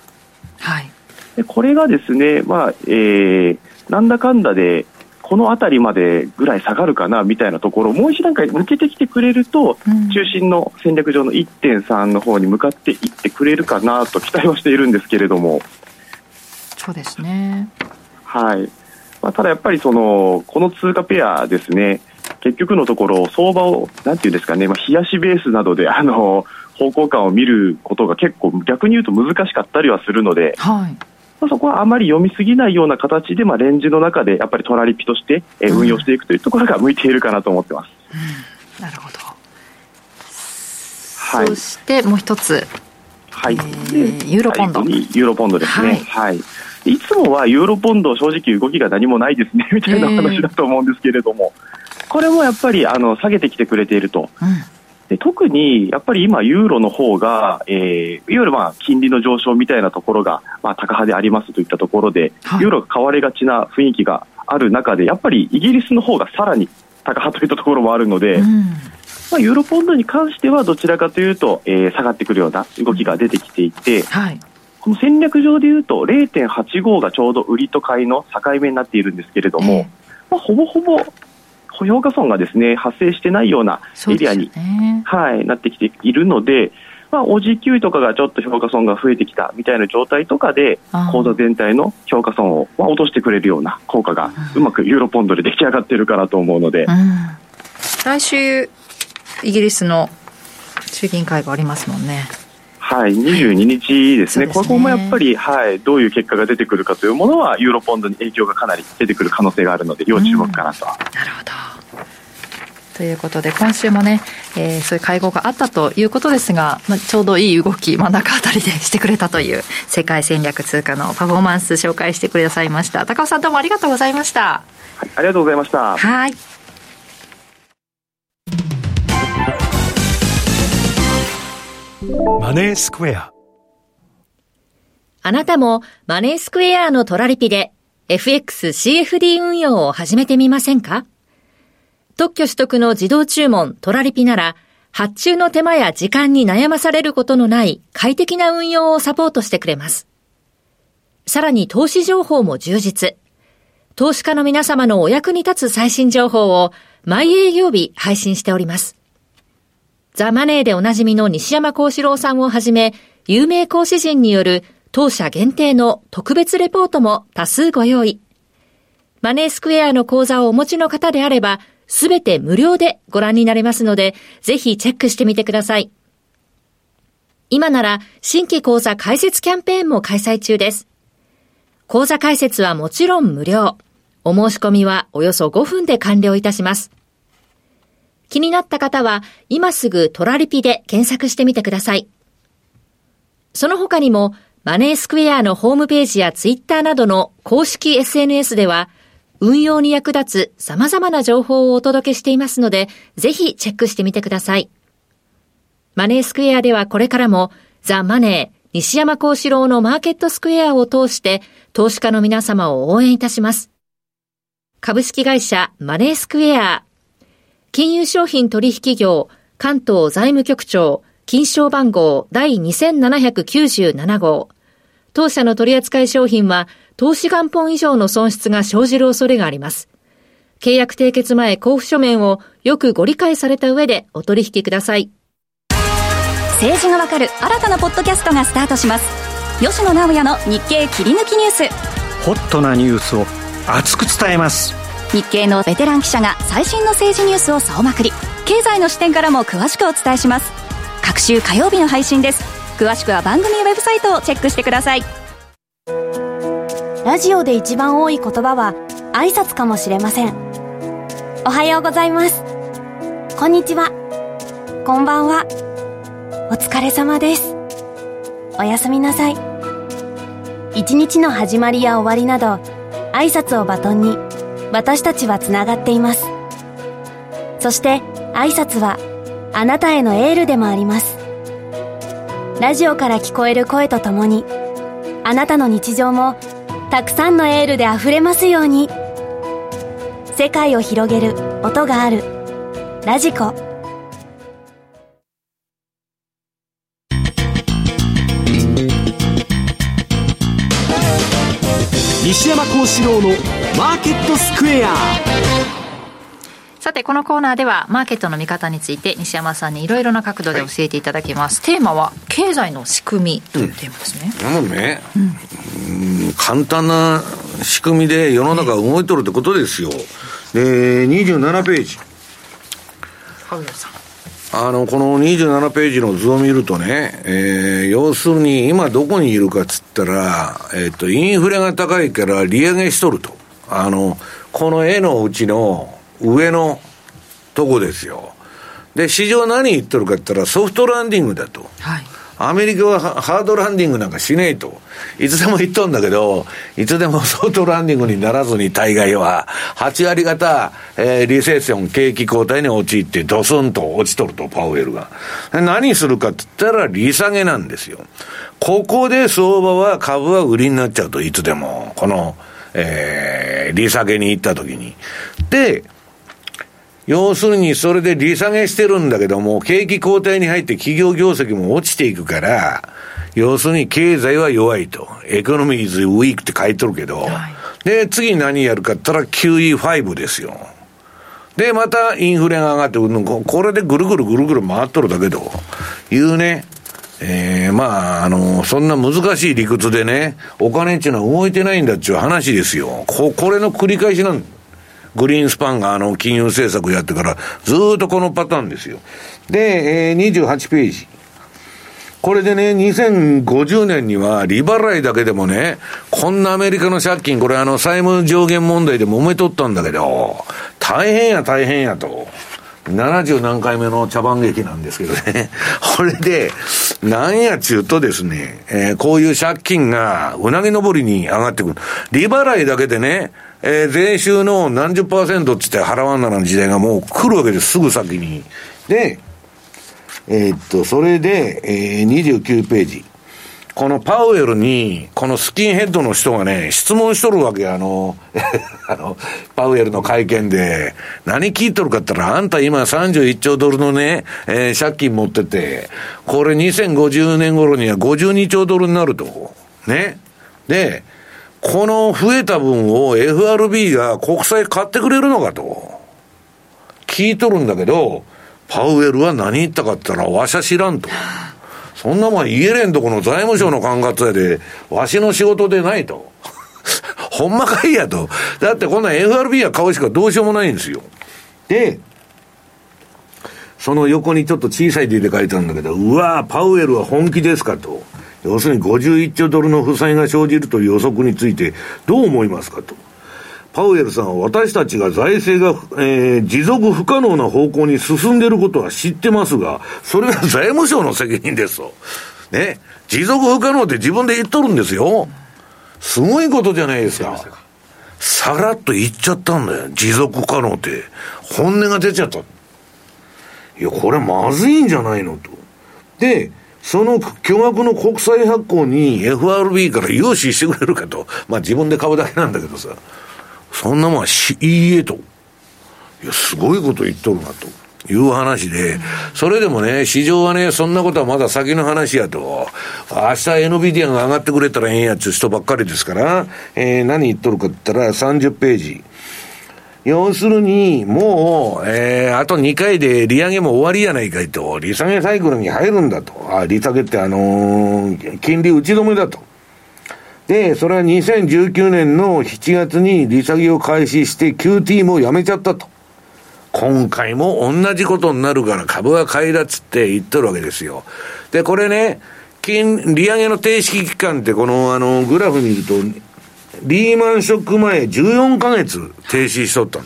はい、でこれがですね、まあえー、なんだかんだでこの辺りまでぐらい下がるかなみたいなところもう一段階抜けてきてくれると、うん、中心の戦略上の1.3の方に向かっていってくれるかなと期待はしているんですけれども。そうですね。はい。まあ、ただやっぱりそのこの通貨ペアですね結局のところ、相場を、なんていうんですかね、まあ、冷やしベースなどで、あの、方向感を見ることが結構逆に言うと難しかったりはするので、はいまあ、そこはあまり読みすぎないような形で、まあ、レンジの中でやっぱりトラリピとして、え運用していくというところが向いているかなと思ってます。うん、なるほど。はい、そしてもう一つ。はい、えー、ユーロポンド。ユーロポンドですね。はい、はいいつもはユーロポンド、正直動きが何もないですねみたいな話だと思うんですけれども、これもやっぱりあの下げてきてくれていると。うん。で特にやっぱり今、ユーロの方が、えー、いわゆるまあ金利の上昇みたいなところが、まあ、高派でありますといったところで、はい、ユーロが買われがちな雰囲気がある中で、やっぱりイギリスの方がさらに高派といったところもあるので、うん、まあ、ユーロポンドに関してはどちらかというと、えー、下がってくるような動きが出てきていて、はい、この戦略上でいうと0.85がちょうど売りと買いの境目になっているんですけれども、えー、まあ、ほぼほぼ評価損がですね発生してないようなエリアに、ね、はい、なってきているので、まあ、お時給とかがちょっと評価損が増えてきたみたいな状態とかで口座全体の評価損を、まあ、落としてくれるような効果がうまくユーロポンドで出来上がっているかなと思うので、うん、来週イギリスの中銀会合ありますもんね。はい、22日ですね、はい、ここもやっぱり、はい、どういう結果が出てくるかというものは、ユーロポンドに影響がかなり出てくる可能性があるので、要注目かなと。うん、なるほどということで、今週もね、えー、そういう会合があったということですが、まあ、ちょうどいい動き、真ん中あたりでしてくれたという、世界戦略通貨のパフォーマンス紹介してくださいました。高尾さんどうもありがとうございました。はい、ありがとうございました。はい。マネースクエア。あなたもマネースクエアのトラリピで FXCFD 運用を始めてみませんか？特許取得の自動注文トラリピなら発注の手間や時間に悩まされることのない快適な運用をサポートしてくれます。さらに投資情報も充実。投資家の皆様のお役に立つ最新情報を毎営業日配信しております。ザ・マネーでおなじみの西山幸四郎さんをはじめ、有名講師陣による当社限定の特別レポートも多数ご用意。マネースクエアの講座をお持ちの方であれば、すべて無料でご覧になれますので、ぜひチェックしてみてください。今なら新規講座開設キャンペーンも開催中です。講座開設はもちろん無料。お申し込みはおよそ5分で完了いたします。気になった方は、今すぐトラリピで検索してみてください。その他にも、マネースクエアのホームページやツイッターなどの公式 SNS では、運用に役立つ様々な情報をお届けしていますので、ぜひチェックしてみてください。マネースクエアではこれからも、ザ・マネー、西山幸四郎のマーケットスクエアを通して、投資家の皆様を応援いたします。株式会社マネースクエア金融商品取引業関東財務局長金賞番号第2797号当社の取扱い商品は投資元本以上の損失が生じる恐れがあります。契約締結前交付書面をよくご理解された上でお取引ください。政治がわかる新たなポッドキャストがスタートします。吉野直也の日経切り抜きニュース。ホットなニュースを熱く伝えます。日経のベテラン記者が最新の政治ニュースを総まくり経済の視点からも詳しくお伝えします各週火曜日の配信です詳しくは番組ウェブサイトをチェックしてくださいラジオで一番多い言葉は挨拶かもしれません。おはようございます。こんにちは。こんばんは。お疲れ様です。おやすみなさい。一日の始まりや終わりなど挨拶をバトンに私たちはつながっています。そして挨拶はあなたへのエールでもあります。ラジオから聞こえる声とともにあなたの日常もたくさんのエールであふれますように。世界を広げる音がある。ラジコ。西山幸四郎のマーケットスクエア。さてこのコーナーではマーケットの見方について西山さんにいろいろな角度で教えていただきます、はい、テーマは経済の仕組みというテーマですね、うん、なのね、うん、簡単な仕組みで世の中が動いとるってことですよ、で27ページ。さん。あの、この27ページの図を見るとね、えー、要するに今どこにいるかっつったら、えっ、と、インフレが高いから利上げしとると。あの、この絵のうちの上のとこですよ。で、市場何言っとるかって言ったらソフトランディングだと。はい。アメリカはハードランディングなんかしねえと。いつでも言っとんだけど、いつでも ソフトランディングにならずに大概は、8割方、えー、リセッション、景気後退に陥ってドスンと落ちとると、パウエルが。何するかって言ったら利下げなんですよ。ここで相場は株は売りになっちゃうと、いつでも。この、えー、利下げに行った時に。で、要するにそれで利下げしてるんだけども、景気後退に入って企業業績も落ちていくから、要するに経済は弱いと。エコノミーズウィークって書いてるけど、はい、で、次何やるかって言ったら QE5 ですよ。で、またインフレが上がってくるの、これでぐるぐるぐるぐる回っとるだけというね、ええー、まあ、あの、そんな難しい理屈でね、お金っていうのは動いてないんだっていう話ですよ。こ、これの繰り返しなんグリーンスパンがあの金融政策やってから、ずっとこのパターンですよ。で、えー、28ページ。これでね、2050年には利払いだけでもね、こんなアメリカの借金、これあの債務上限問題で揉めとったんだけど、大変や大変やと。70何回目の茶番劇なんですけどね。これで、なんやちゅうとですね、えー、こういう借金がうなぎ登りに上がってくる。利払いだけでね、えー、税収の何十パーセントって言って払わんならん時代がもう来るわけです、すぐ先に。で、えー、っと、それで、えー、29ページ。このパウエルに、このスキンヘッドの人がね、質問しとるわけあの、あの、パウエルの会見で、何聞いとるかって言ったら、あんた今31兆ドルのね、えー、借金持ってて、これ2050年頃には52兆ドルになると。ね。で、この増えた分を FRB が国債買ってくれるのかと。聞いとるんだけど、パウエルは何言ったかって言ったら、わしゃ知らんと。そんなもんイエレンとこの財務省の管轄やで、わしの仕事でないと。ほんまかいやと。だってこんな FRB は買うしかどうしようもないんですよ。で、その横にちょっと小さい字で書いてあるんだけど、うわパウエルは本気ですかと。要するに51兆ドルの負債が生じるという予測についてどう思いますかと。パウエルさんは私たちが財政が、えー、持続不可能な方向に進んでいることは知ってますが、それは財務省の責任ですと。ね。持続不可能って自分で言っとるんですよ。すごいことじゃないですか。さらっと言っちゃったんだよ。持続不可能って。本音が出ちゃった。いや、これまずいんじゃないのと。で、その巨額の国債発行に FRB から融資してくれるかと。まあ自分で買うだけなんだけどさ。そんなもんはし、いいえと。いや、すごいこと言っとるなと。いう話で、それでもね、市場はね、そんなことはまだ先の話やと。明日 NVIDIA が上がってくれたらええやっちゅう人ばっかりですから、えー、何言っとるかって言ったら30ページ。要するに、もう、えー、あと2回で利上げも終わりやないかいと、利下げサイクルに入るんだと。あ、利下げってあのー、金利打ち止めだと。で、それは2019年の7月に利下げを開始して QT もやめちゃったと。今回も同じことになるから株は買いだっつって言っとるわけですよ。で、これね、金、利上げの定式期間ってこのあのグラフ見るとリーマンショック前14ヶ月停止しとったの。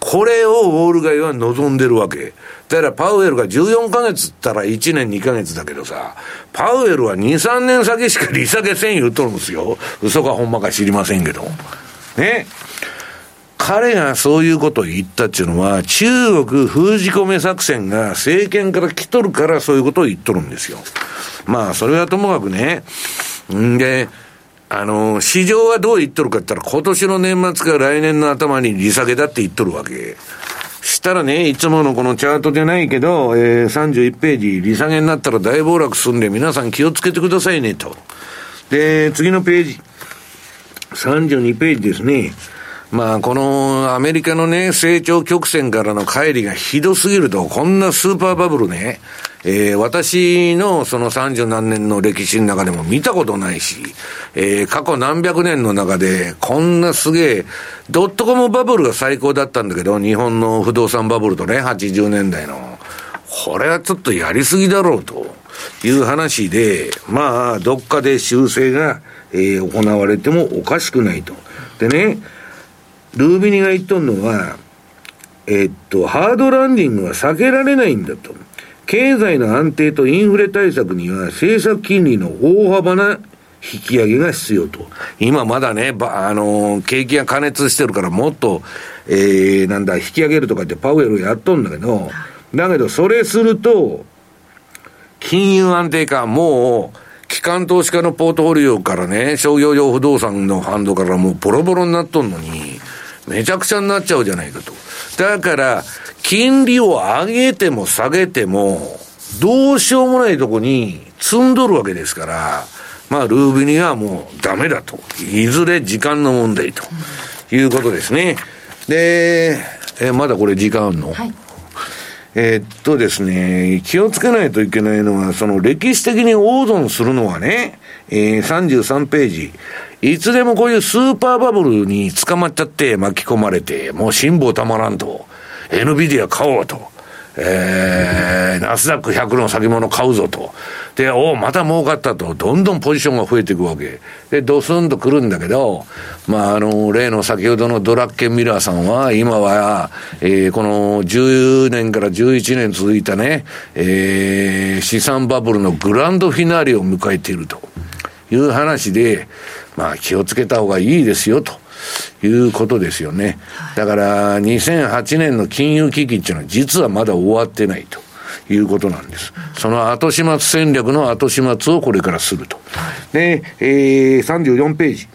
これをウォール街は望んでるわけ。だからパウエルが14ヶ月ったら1年2ヶ月だけどさ、パウエルは2、3年先しか利下げせん言うとるんですよ。嘘かほんまか知りませんけど。ね。彼がそういうことを言ったっていうのは、中国封じ込め作戦が政権から来とるからそういうことを言っとるんですよ。まあ、それはともかくね。んで、あの、市場はどう言っとるかって言ったら、今年の年末か来年の頭に利下げだって言っとるわけ。したらね、いつものこのチャートじゃないけど、えー、31ページ、利下げになったら大暴落するんで、皆さん気をつけてくださいね、と。で、次のページ。32ページですね。まあ、このアメリカのね、成長曲線からの乖離がひどすぎると、こんなスーパーバブルね、えー、私のその三十何年の歴史の中でも見たことないし、えー、過去何百年の中で、こんなすげえ、ドットコムバブルが最高だったんだけど、日本の不動産バブルとね、80年代の。これはちょっとやりすぎだろうという話で、まあ、どっかで修正が、えー、行われてもおかしくないと。でね、ルービニが言っとんのは、えっと、ハードランディングは避けられないんだと。経済の安定とインフレ対策には政策金利の大幅な引き上げが必要と。今まだね、ば、あのー、景気が加熱してるからもっと、えー、なんだ、引き上げるとかってパウエルやっとんだけど、だけどそれすると、金融安定化、もう、機関投資家のポートフォリオからね、商業用不動産のファンドからもうボロボロになっとんのに、めちゃくちゃになっちゃうじゃないかと。だから、金利を上げても下げても、どうしようもないとこに積んどるわけですから、まあ、ルービニはもうダメだと。いずれ時間の問題ということですね。で、え、まだこれ時間あんの、はい、えっとですね、気をつけないといけないのは、その歴史的に大損するのはね、えー、33ページ。いつでもこういうスーパーバブルに捕まっちゃって巻き込まれて、もう辛抱たまらんと。NVIDIA 買おうと。えー、ナスダック100の先物買うぞと。で、おまた儲かったと。どんどんポジションが増えていくわけ。で、ドスンと来るんだけど、まあ、あの、例の先ほどのドラッケンミラーさんは、今は、えー、この10年から11年続いたね、えー、資産バブルのグランドフィナーレを迎えているという話で、まあ、気をつけた方がいいですよと。いうことですよね。だから、2008年の金融危機っていうのは実はまだ終わってないと。いうことなんです。その後始末戦略の後始末をこれからすると。で、えー、34ページ。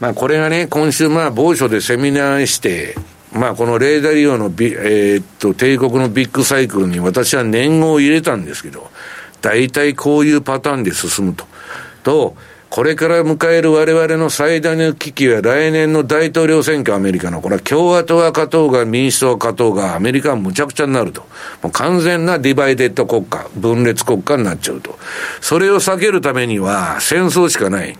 まあこれがね、今週まあ某所でセミナーして、まあこのレーダー利用のビ、えー、っと、帝国のビッグサイクルに私は年号を入れたんですけど、大体こういうパターンで進むと。と、これから迎える我々の最大の危機は来年の大統領選挙アメリカの、これは共和党が勝とうが民主党が勝とうがアメリカはむちゃくちゃになると。もう完全なディバイデッド国家、分裂国家になっちゃうと。それを避けるためには戦争しかない。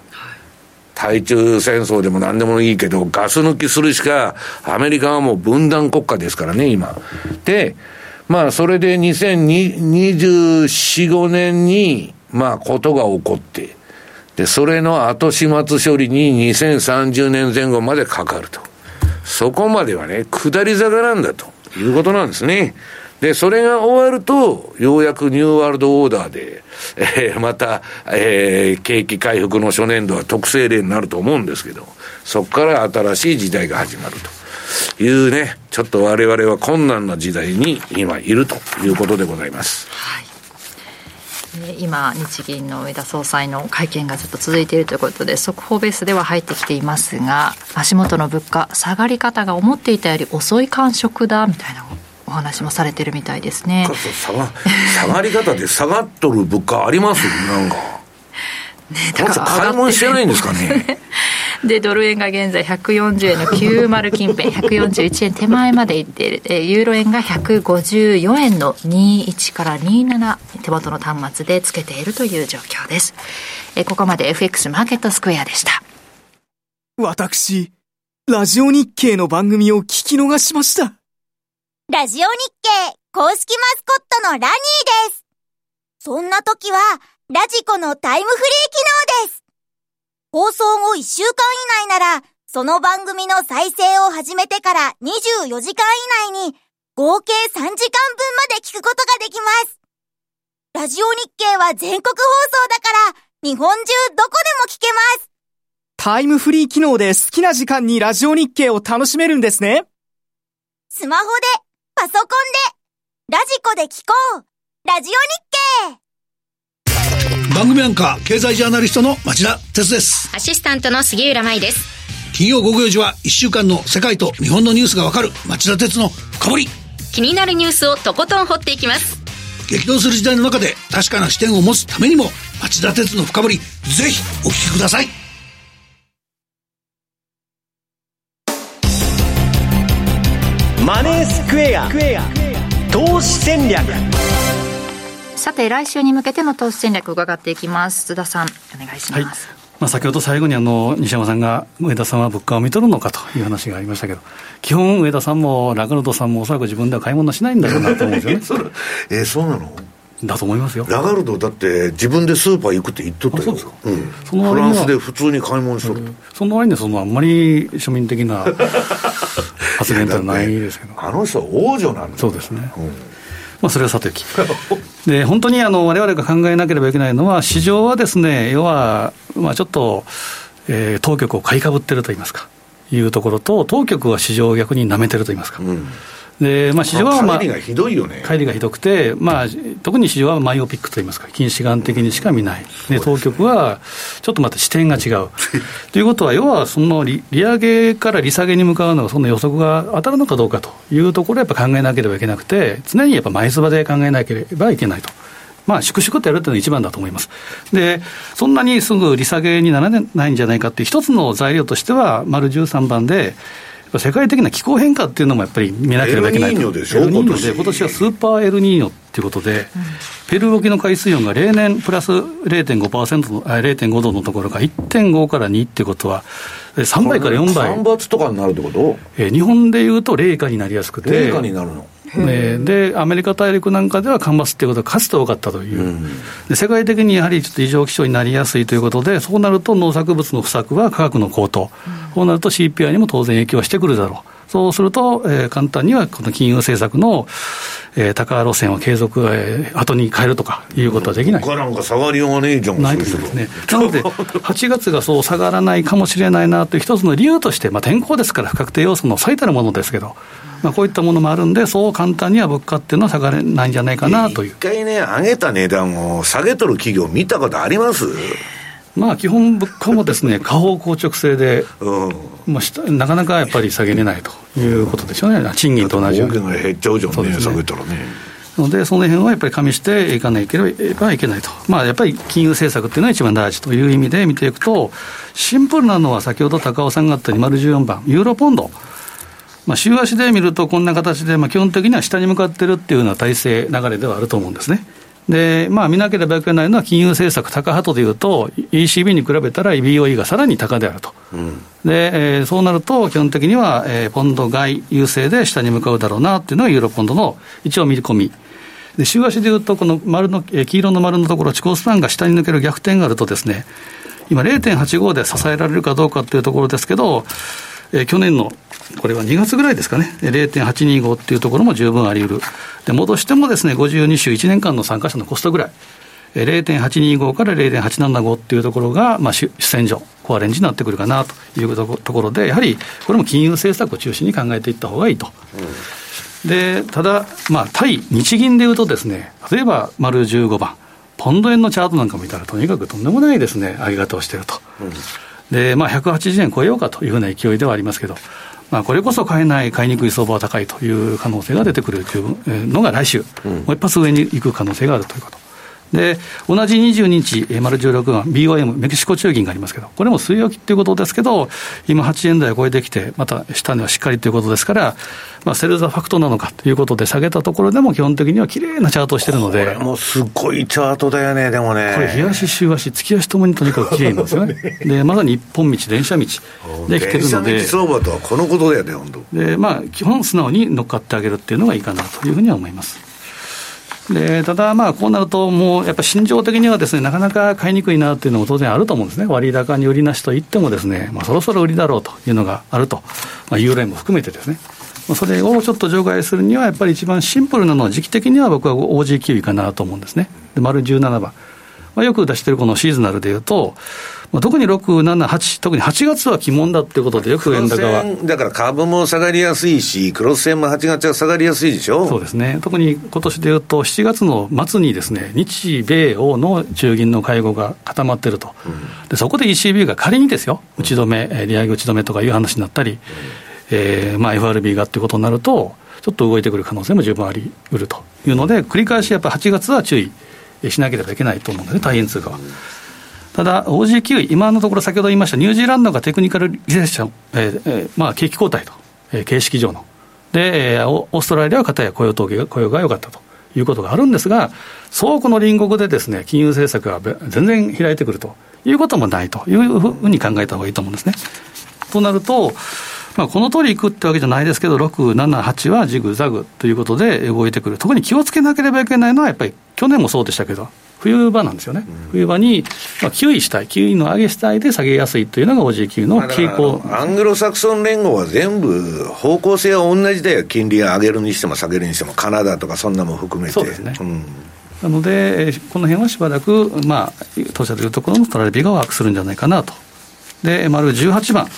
対中戦争でも何でもいいけど、ガス抜きするしか、アメリカはもう分断国家ですからね、今。で、まあ、それで2024、5年に、まあ、ことが起こって、で、それの後始末処理に2030年前後までかかると。そこまではね、下り坂なんだということなんですね。で、それが終わると、ようやくニューワールドオーダーで、えー、また、えー、景気回復の初年度は特性例になると思うんですけど、そこから新しい時代が始まるというね、ちょっと我々は困難な時代に今いるということでございます。はい今、日銀の上田総裁の会見がずっと続いているということで速報ベースでは入ってきていますが足元の物価下がり方が思っていたより遅い感触だみたいなお話もされてるみたいですね。下が下がり方で下がっとる物価あります？なんか。ね、だから買い物してないんですかね で、ドル円が現在140円の90近辺、141円手前までいっている、ユーロ円が154円の21から27、手元の端末でつけているという状況です。えここまで FX マーケットスクエアでした。私、ラジオ日経の番組を聞き逃しました。ラジオ日経公式マスコットのラニーです。そんな時は、ラジコのタイムフリー機能です。放送後1週間以内なら、その番組の再生を始めてから24時間以内に、合計3時間分まで聞くことができます。ラジオ日経は全国放送だから、日本中どこでも聞けます。タイムフリー機能で好きな時間にラジオ日経を楽しめるんですね。スマホで、パソコンで、ラジコで聞こう。ラジオ日経番組アンカー、経済ジャーナリストの町田哲です。アシスタントの杉浦舞です。金曜午後4時は1週間の世界と日本のニュースがわかる町田哲の深掘り。気になるニュースをとことん掘っていきます。激動する時代の中で確かな視点を持つためにも町田鉄の深掘りぜひお聞きくださいマネースクエア投資戦略さて来週に向けての投資戦略伺っていきます。津田さんお願いします、はい。まあ、先ほど最後にあの西山さんが上田さんは物価を見とるのかという話がありましたけど、基本、上田さんもラガルドさんもおそらく自分では買い物しないんだろうなと思うんですよね。えそうなの？だと思いますよ。ラガルドだって自分でスーパー行くって言っとったよ。そうですか、うん、そのフランスで普通に買い物しとる、うん、その割にそのあんまり庶民的な 発言ってないですけど。あの人は王女なんだそうですね、うん。まあ、それはさておき。で、本当にあの、われが考えなければいけないのは、市場はですね、要は、まあちょっと、えー、当局を買いかぶってると言いますか、いうところと、当局は市場を逆に舐めてると言いますか。うんでまあ、市場は、まあ、帰りがひどいよね。帰りがひどくて、まあ、特に市場はマイオピックといいますか、近視眼的にしか見ない、で当局はちょっとまた視点が違う。ということは、要はその利利上げから利下げに向かうのが、その予測が当たるのかどうかというところをやっぱ考えなければいけなくて、常にやっぱ前相場で考えなければいけないと。まあ、粛々とやるというのが一番だと思います。で、そんなにすぐ利下げにならないんじゃないかっていう一つの材料としては、丸13番で、世界的な気候変化っていうのもやっぱり見なければいけないと。エルニーニョでしょ、エルニーニョで、今年はスーパーエルニーニョっていうことで、うん、ペルー沖の海水温が例年プラス0.5%の、0.5度のところが1.5から2っていうことは、3倍から4倍。干ばつとかになるってこと？えー、日本でいうと冷夏になりやすくて。冷夏になるのね、で、アメリカ大陸なんかでは干ばつっていうことがかつて多かったという、うん、で、世界的にやはりちょっと異常気象になりやすいということで、そうなると農作物の不作は価格の高騰、うん、そうなると CPI にも当然影響してくるだろう。そうすると、えー、簡単にはこの金融政策の、えー、高路線を継続、えー、後に変えるとかいうことはできない。他なんか下がりようがねえじゃん。ないですね。なので、8月がそう下がらないかもしれないなという一つの理由として、まあ、天候ですから不確定要素の最たるものですけど、まあ、こういったものもあるんで、そう簡単には物価っていうのは下がれないんじゃないかなという。一回ね、上げた値段を下げとる企業見たことあります？まあ、基本物価もですね、下方硬直性で、うんまあ、なかなかやっぱり下げれないということでしょうね、賃金と同じように。減っちゃうじゃんね、ね下げたらね。ので、その辺はやっぱり加味していかなければいけないと、まあ、やっぱり金融政策っていうのが一番大事という意味で見ていくと、シンプルなのは先ほど高尾さんがあった214番、ユーロポンド。まあ、週足で見るとこんな形で、まあ、基本的には下に向かってるっていうような体制、流れではあると思うんですね。で、まあ、見なければいけないのは金融政策高派とでいうと、ECB に比べたら BOE がさらに高であると。うん、で、えー、そうなると、基本的には、えー、ポンド買い優勢で下に向かうだろうなっていうのがユーロポンドの一応見込み。で、週足でいうと、この丸の、えー、黄色の丸のところ、地高スパンが下に抜ける逆転があるとですね、今0.85で支えられるかどうかっていうところですけど、えー、去年のこれは2月ぐらいですかね、0.825っていうところも十分あり得る。で、戻してもですね、52週1年間の参加者のコストぐらい。0.825から0.875っていうところが、まあ、主戦場、コアレンジになってくるかなというところで、やはりこれも金融政策を中心に考えていった方がいいと。うん、で、ただ、まあ、対日銀でいうとですね、例えば丸15番、ポンド円のチャートなんか見たら、とにかくとんでもないですね、上げ方をしていると。うん、で、まあ、180円超えようかというふうな勢いではありますけど、まあ、これこそ買えない、買いにくい相場は高いという可能性が出てくるというのが来週、うん、もう一発上に行く可能性があるということ。で、同じ22日、丸16番、BOM、メキシコ中銀がありますけど、これも据え置きということですけど、今8円台を超えてきて、また下にはしっかりということですから、まあ、セルザファクトなのかということで下げたところでも基本的には綺麗なチャートをしてるので。これもすごいチャートだよね、でもね。これ、日足、週足、月足ともにとにかく綺麗なんですよね。で、まさに一本道、電車道できてるので。相場とはこのことだよね、本当。で、まあ、基本素直に乗っかってあげるっていうのがいいかなというふうには思います。でただ、まあ、こうなると、もうやっぱり心情的にはですね、なかなか買いにくいなっていうのも当然あると思うんですね。割高に売りなしと言ってもですね、まあ、そろそろ売りだろうというのがあると。まあ、ユーロ円も含めてですね。まあそれをちょっと除外するには、やっぱり一番シンプルなのは、時期的には僕は OG キウイかなと思うんですね。で、丸17番。まあ、よく出してるこのシーズナルでいうと、まあ、特に6、7、8、特に8月は鬼門だっていうことで、よく円高は。だから株も下がりやすいし、クロス線も8月は下がりやすいでしょ？そうですね、特に今年でいうと、7月の末にですね、日米欧の中銀の会合が固まってると、うん、でそこで ECB が仮にですよ、打ち止め、利上げ打ち止めとかいう話になったり、うん、えーまあ、FRB がっていうことになると、ちょっと動いてくる可能性も十分ありうるというので、繰り返しやっぱり8月は注意しなければいけないと思うんですね、大変通貨は。うんただ、OG9、今のところ先ほど言いましたニュージーランドがテクニカルリセッション、えーえ、まあ、景気後退と、えー、形式上の。で、えー、オーストラリアは片や雇用統計が雇用が良かったということがあるんですが、倉庫の隣国でですね、金融政策が全然開いてくるということもないというふうに考えた方がいいと思うんですね。となると、まあ、この通りいくってわけじゃないですけど、6、7、8はジグザグということで動いてくる。特に気をつけなければいけないのは、やっぱり去年もそうでしたけど、冬場なんですよね、冬場に、まあ、キウイしたい、キウイの上げしたいで下げやすいというのが OG の傾向、アングロサクソン連合は全部、方向性は同じだよ、金利上げるにしても下げるにしても、カナダとかそんなも含めて。そうですね、うんなので、この辺はしばらく、まあ、当社というところのトラレビがワークするんじゃないかなと。で、丸18番。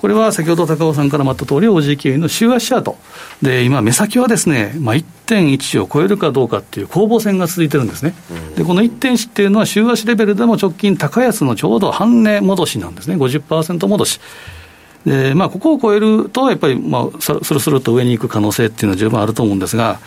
これは先ほど高尾さんからもあった通り、OG キウイの週足チャート。で、今、目先はですね、まあ、1.1を超えるかどうかっていう攻防戦が続いてるんですね。で、この1.1っていうのは週足レベルでも直近高安のちょうど半値戻しなんですね。50%戻し。で、まあ、ここを超えると、やっぱり、まあ、スルスルと上に行く可能性っていうのは十分あると思うんですが、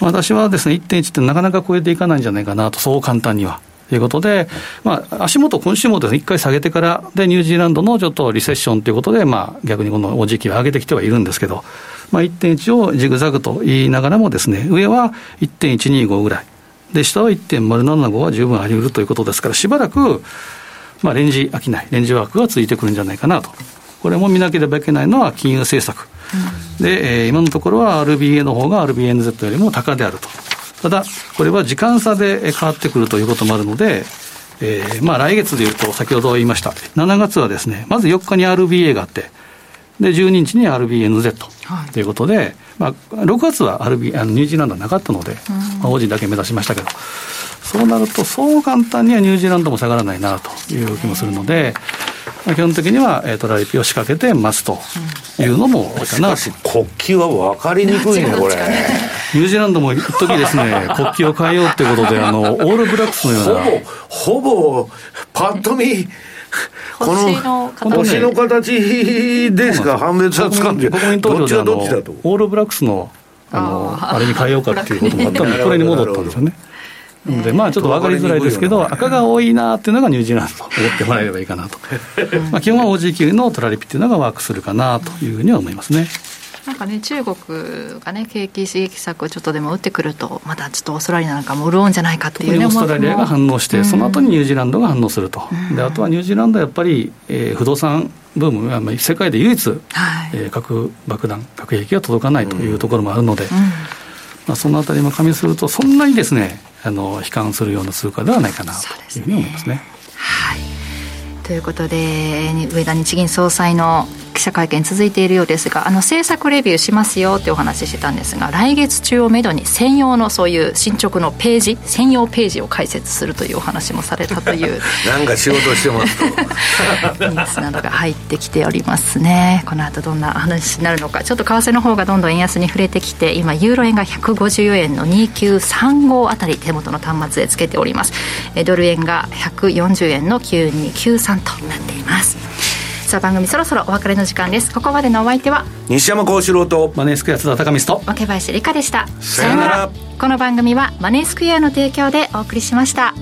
私はですね、1.1ってなかなか超えていかないんじゃないかなと、そう簡単には。ということで、まあ、足元、今週もですね、一回下げてから、で、ニュージーランドのちょっとリセッションということで、まあ、逆にこのお時期を上げてきてはいるんですけど、まあ、1.1をジグザグと言いながらもですね、上は1.125ぐらい。で、下は1.075は十分あり得るということですから、しばらく、まあ、レンジ飽きない、レンジワークがついてくるんじゃないかなと。これも見なければいけないのは金融政策。うん、で、えー、今のところは RBA の方が RBNZ よりも高であると。ただ、これは時間差で変わってくるということもあるので、えー、まあ来月でいうと、先ほど言いました、7月はですね、まず4日に RBA があって、で、12日に RBNZ ということで、はい、まあ、6月は RB あのニュージーランドはなかったので、まあ、王子だけ目指しましたけど、そうなると、そう簡単にはニュージーランドも下がらないなという気もするので、まあ、基本的には、えー、トラリピを仕掛けて待つというのもしかし、国旗は分かりにくいね、これ。ニュージーランドも一時ですね、国旗を変えようということで、あの、オールブラックスのような。ほぼ、ほぼ、パッと見、この星の形でしか判別はつかんで、国民投票であのオールブラックスのあのあれに変えようかっていうこともあったんで、これに戻ったんですよね。なので、まあちょっと分かりづらいですけど、赤が多いなっていうのがニュージーランドと思ってもらえればいいかなと。まあ基本は OG 級のトラリピっていうのがワークするかなというふうには思いますね。なんかね、中国がね、景気刺激策をちょっとでも打ってくると、またちょっとオーストラリアなんかも潤うんじゃないかっていうね、オーストラリアが反応して、その後にニュージーランドが反応すると、うん、であとはニュージーランドはやっぱり、えー、不動産ブームは世界で唯一、はい。えー、核爆弾、核兵器が届かないというところもあるので、うん、まあ、そのあたりも加味すると、そんなにですね、あの悲観するような通貨ではないかなというふうに思いますね。はいということで上田日銀総裁の記者会見続いているようですがあの政策レビューしますよってお話ししてたんですが来月中をめどに専用のそういう進捗のページ専用ページを開設するというお話もされたという なんか仕事してますと。ニュースなどが入ってきておりますね。この後どんな話になるのかちょっと為替の方がどんどん円安に触れてきて今ユーロ円が150円の2935あたり手元の端末でつけております。ドル円が140円の9293となっていますさあ番組そろそろお別れの時間です。ここまでのお相手は西山幸四郎とマネースクエア津田高見と若林理香でした。さよなら。この番組はマネースクエアの提供でお送りしました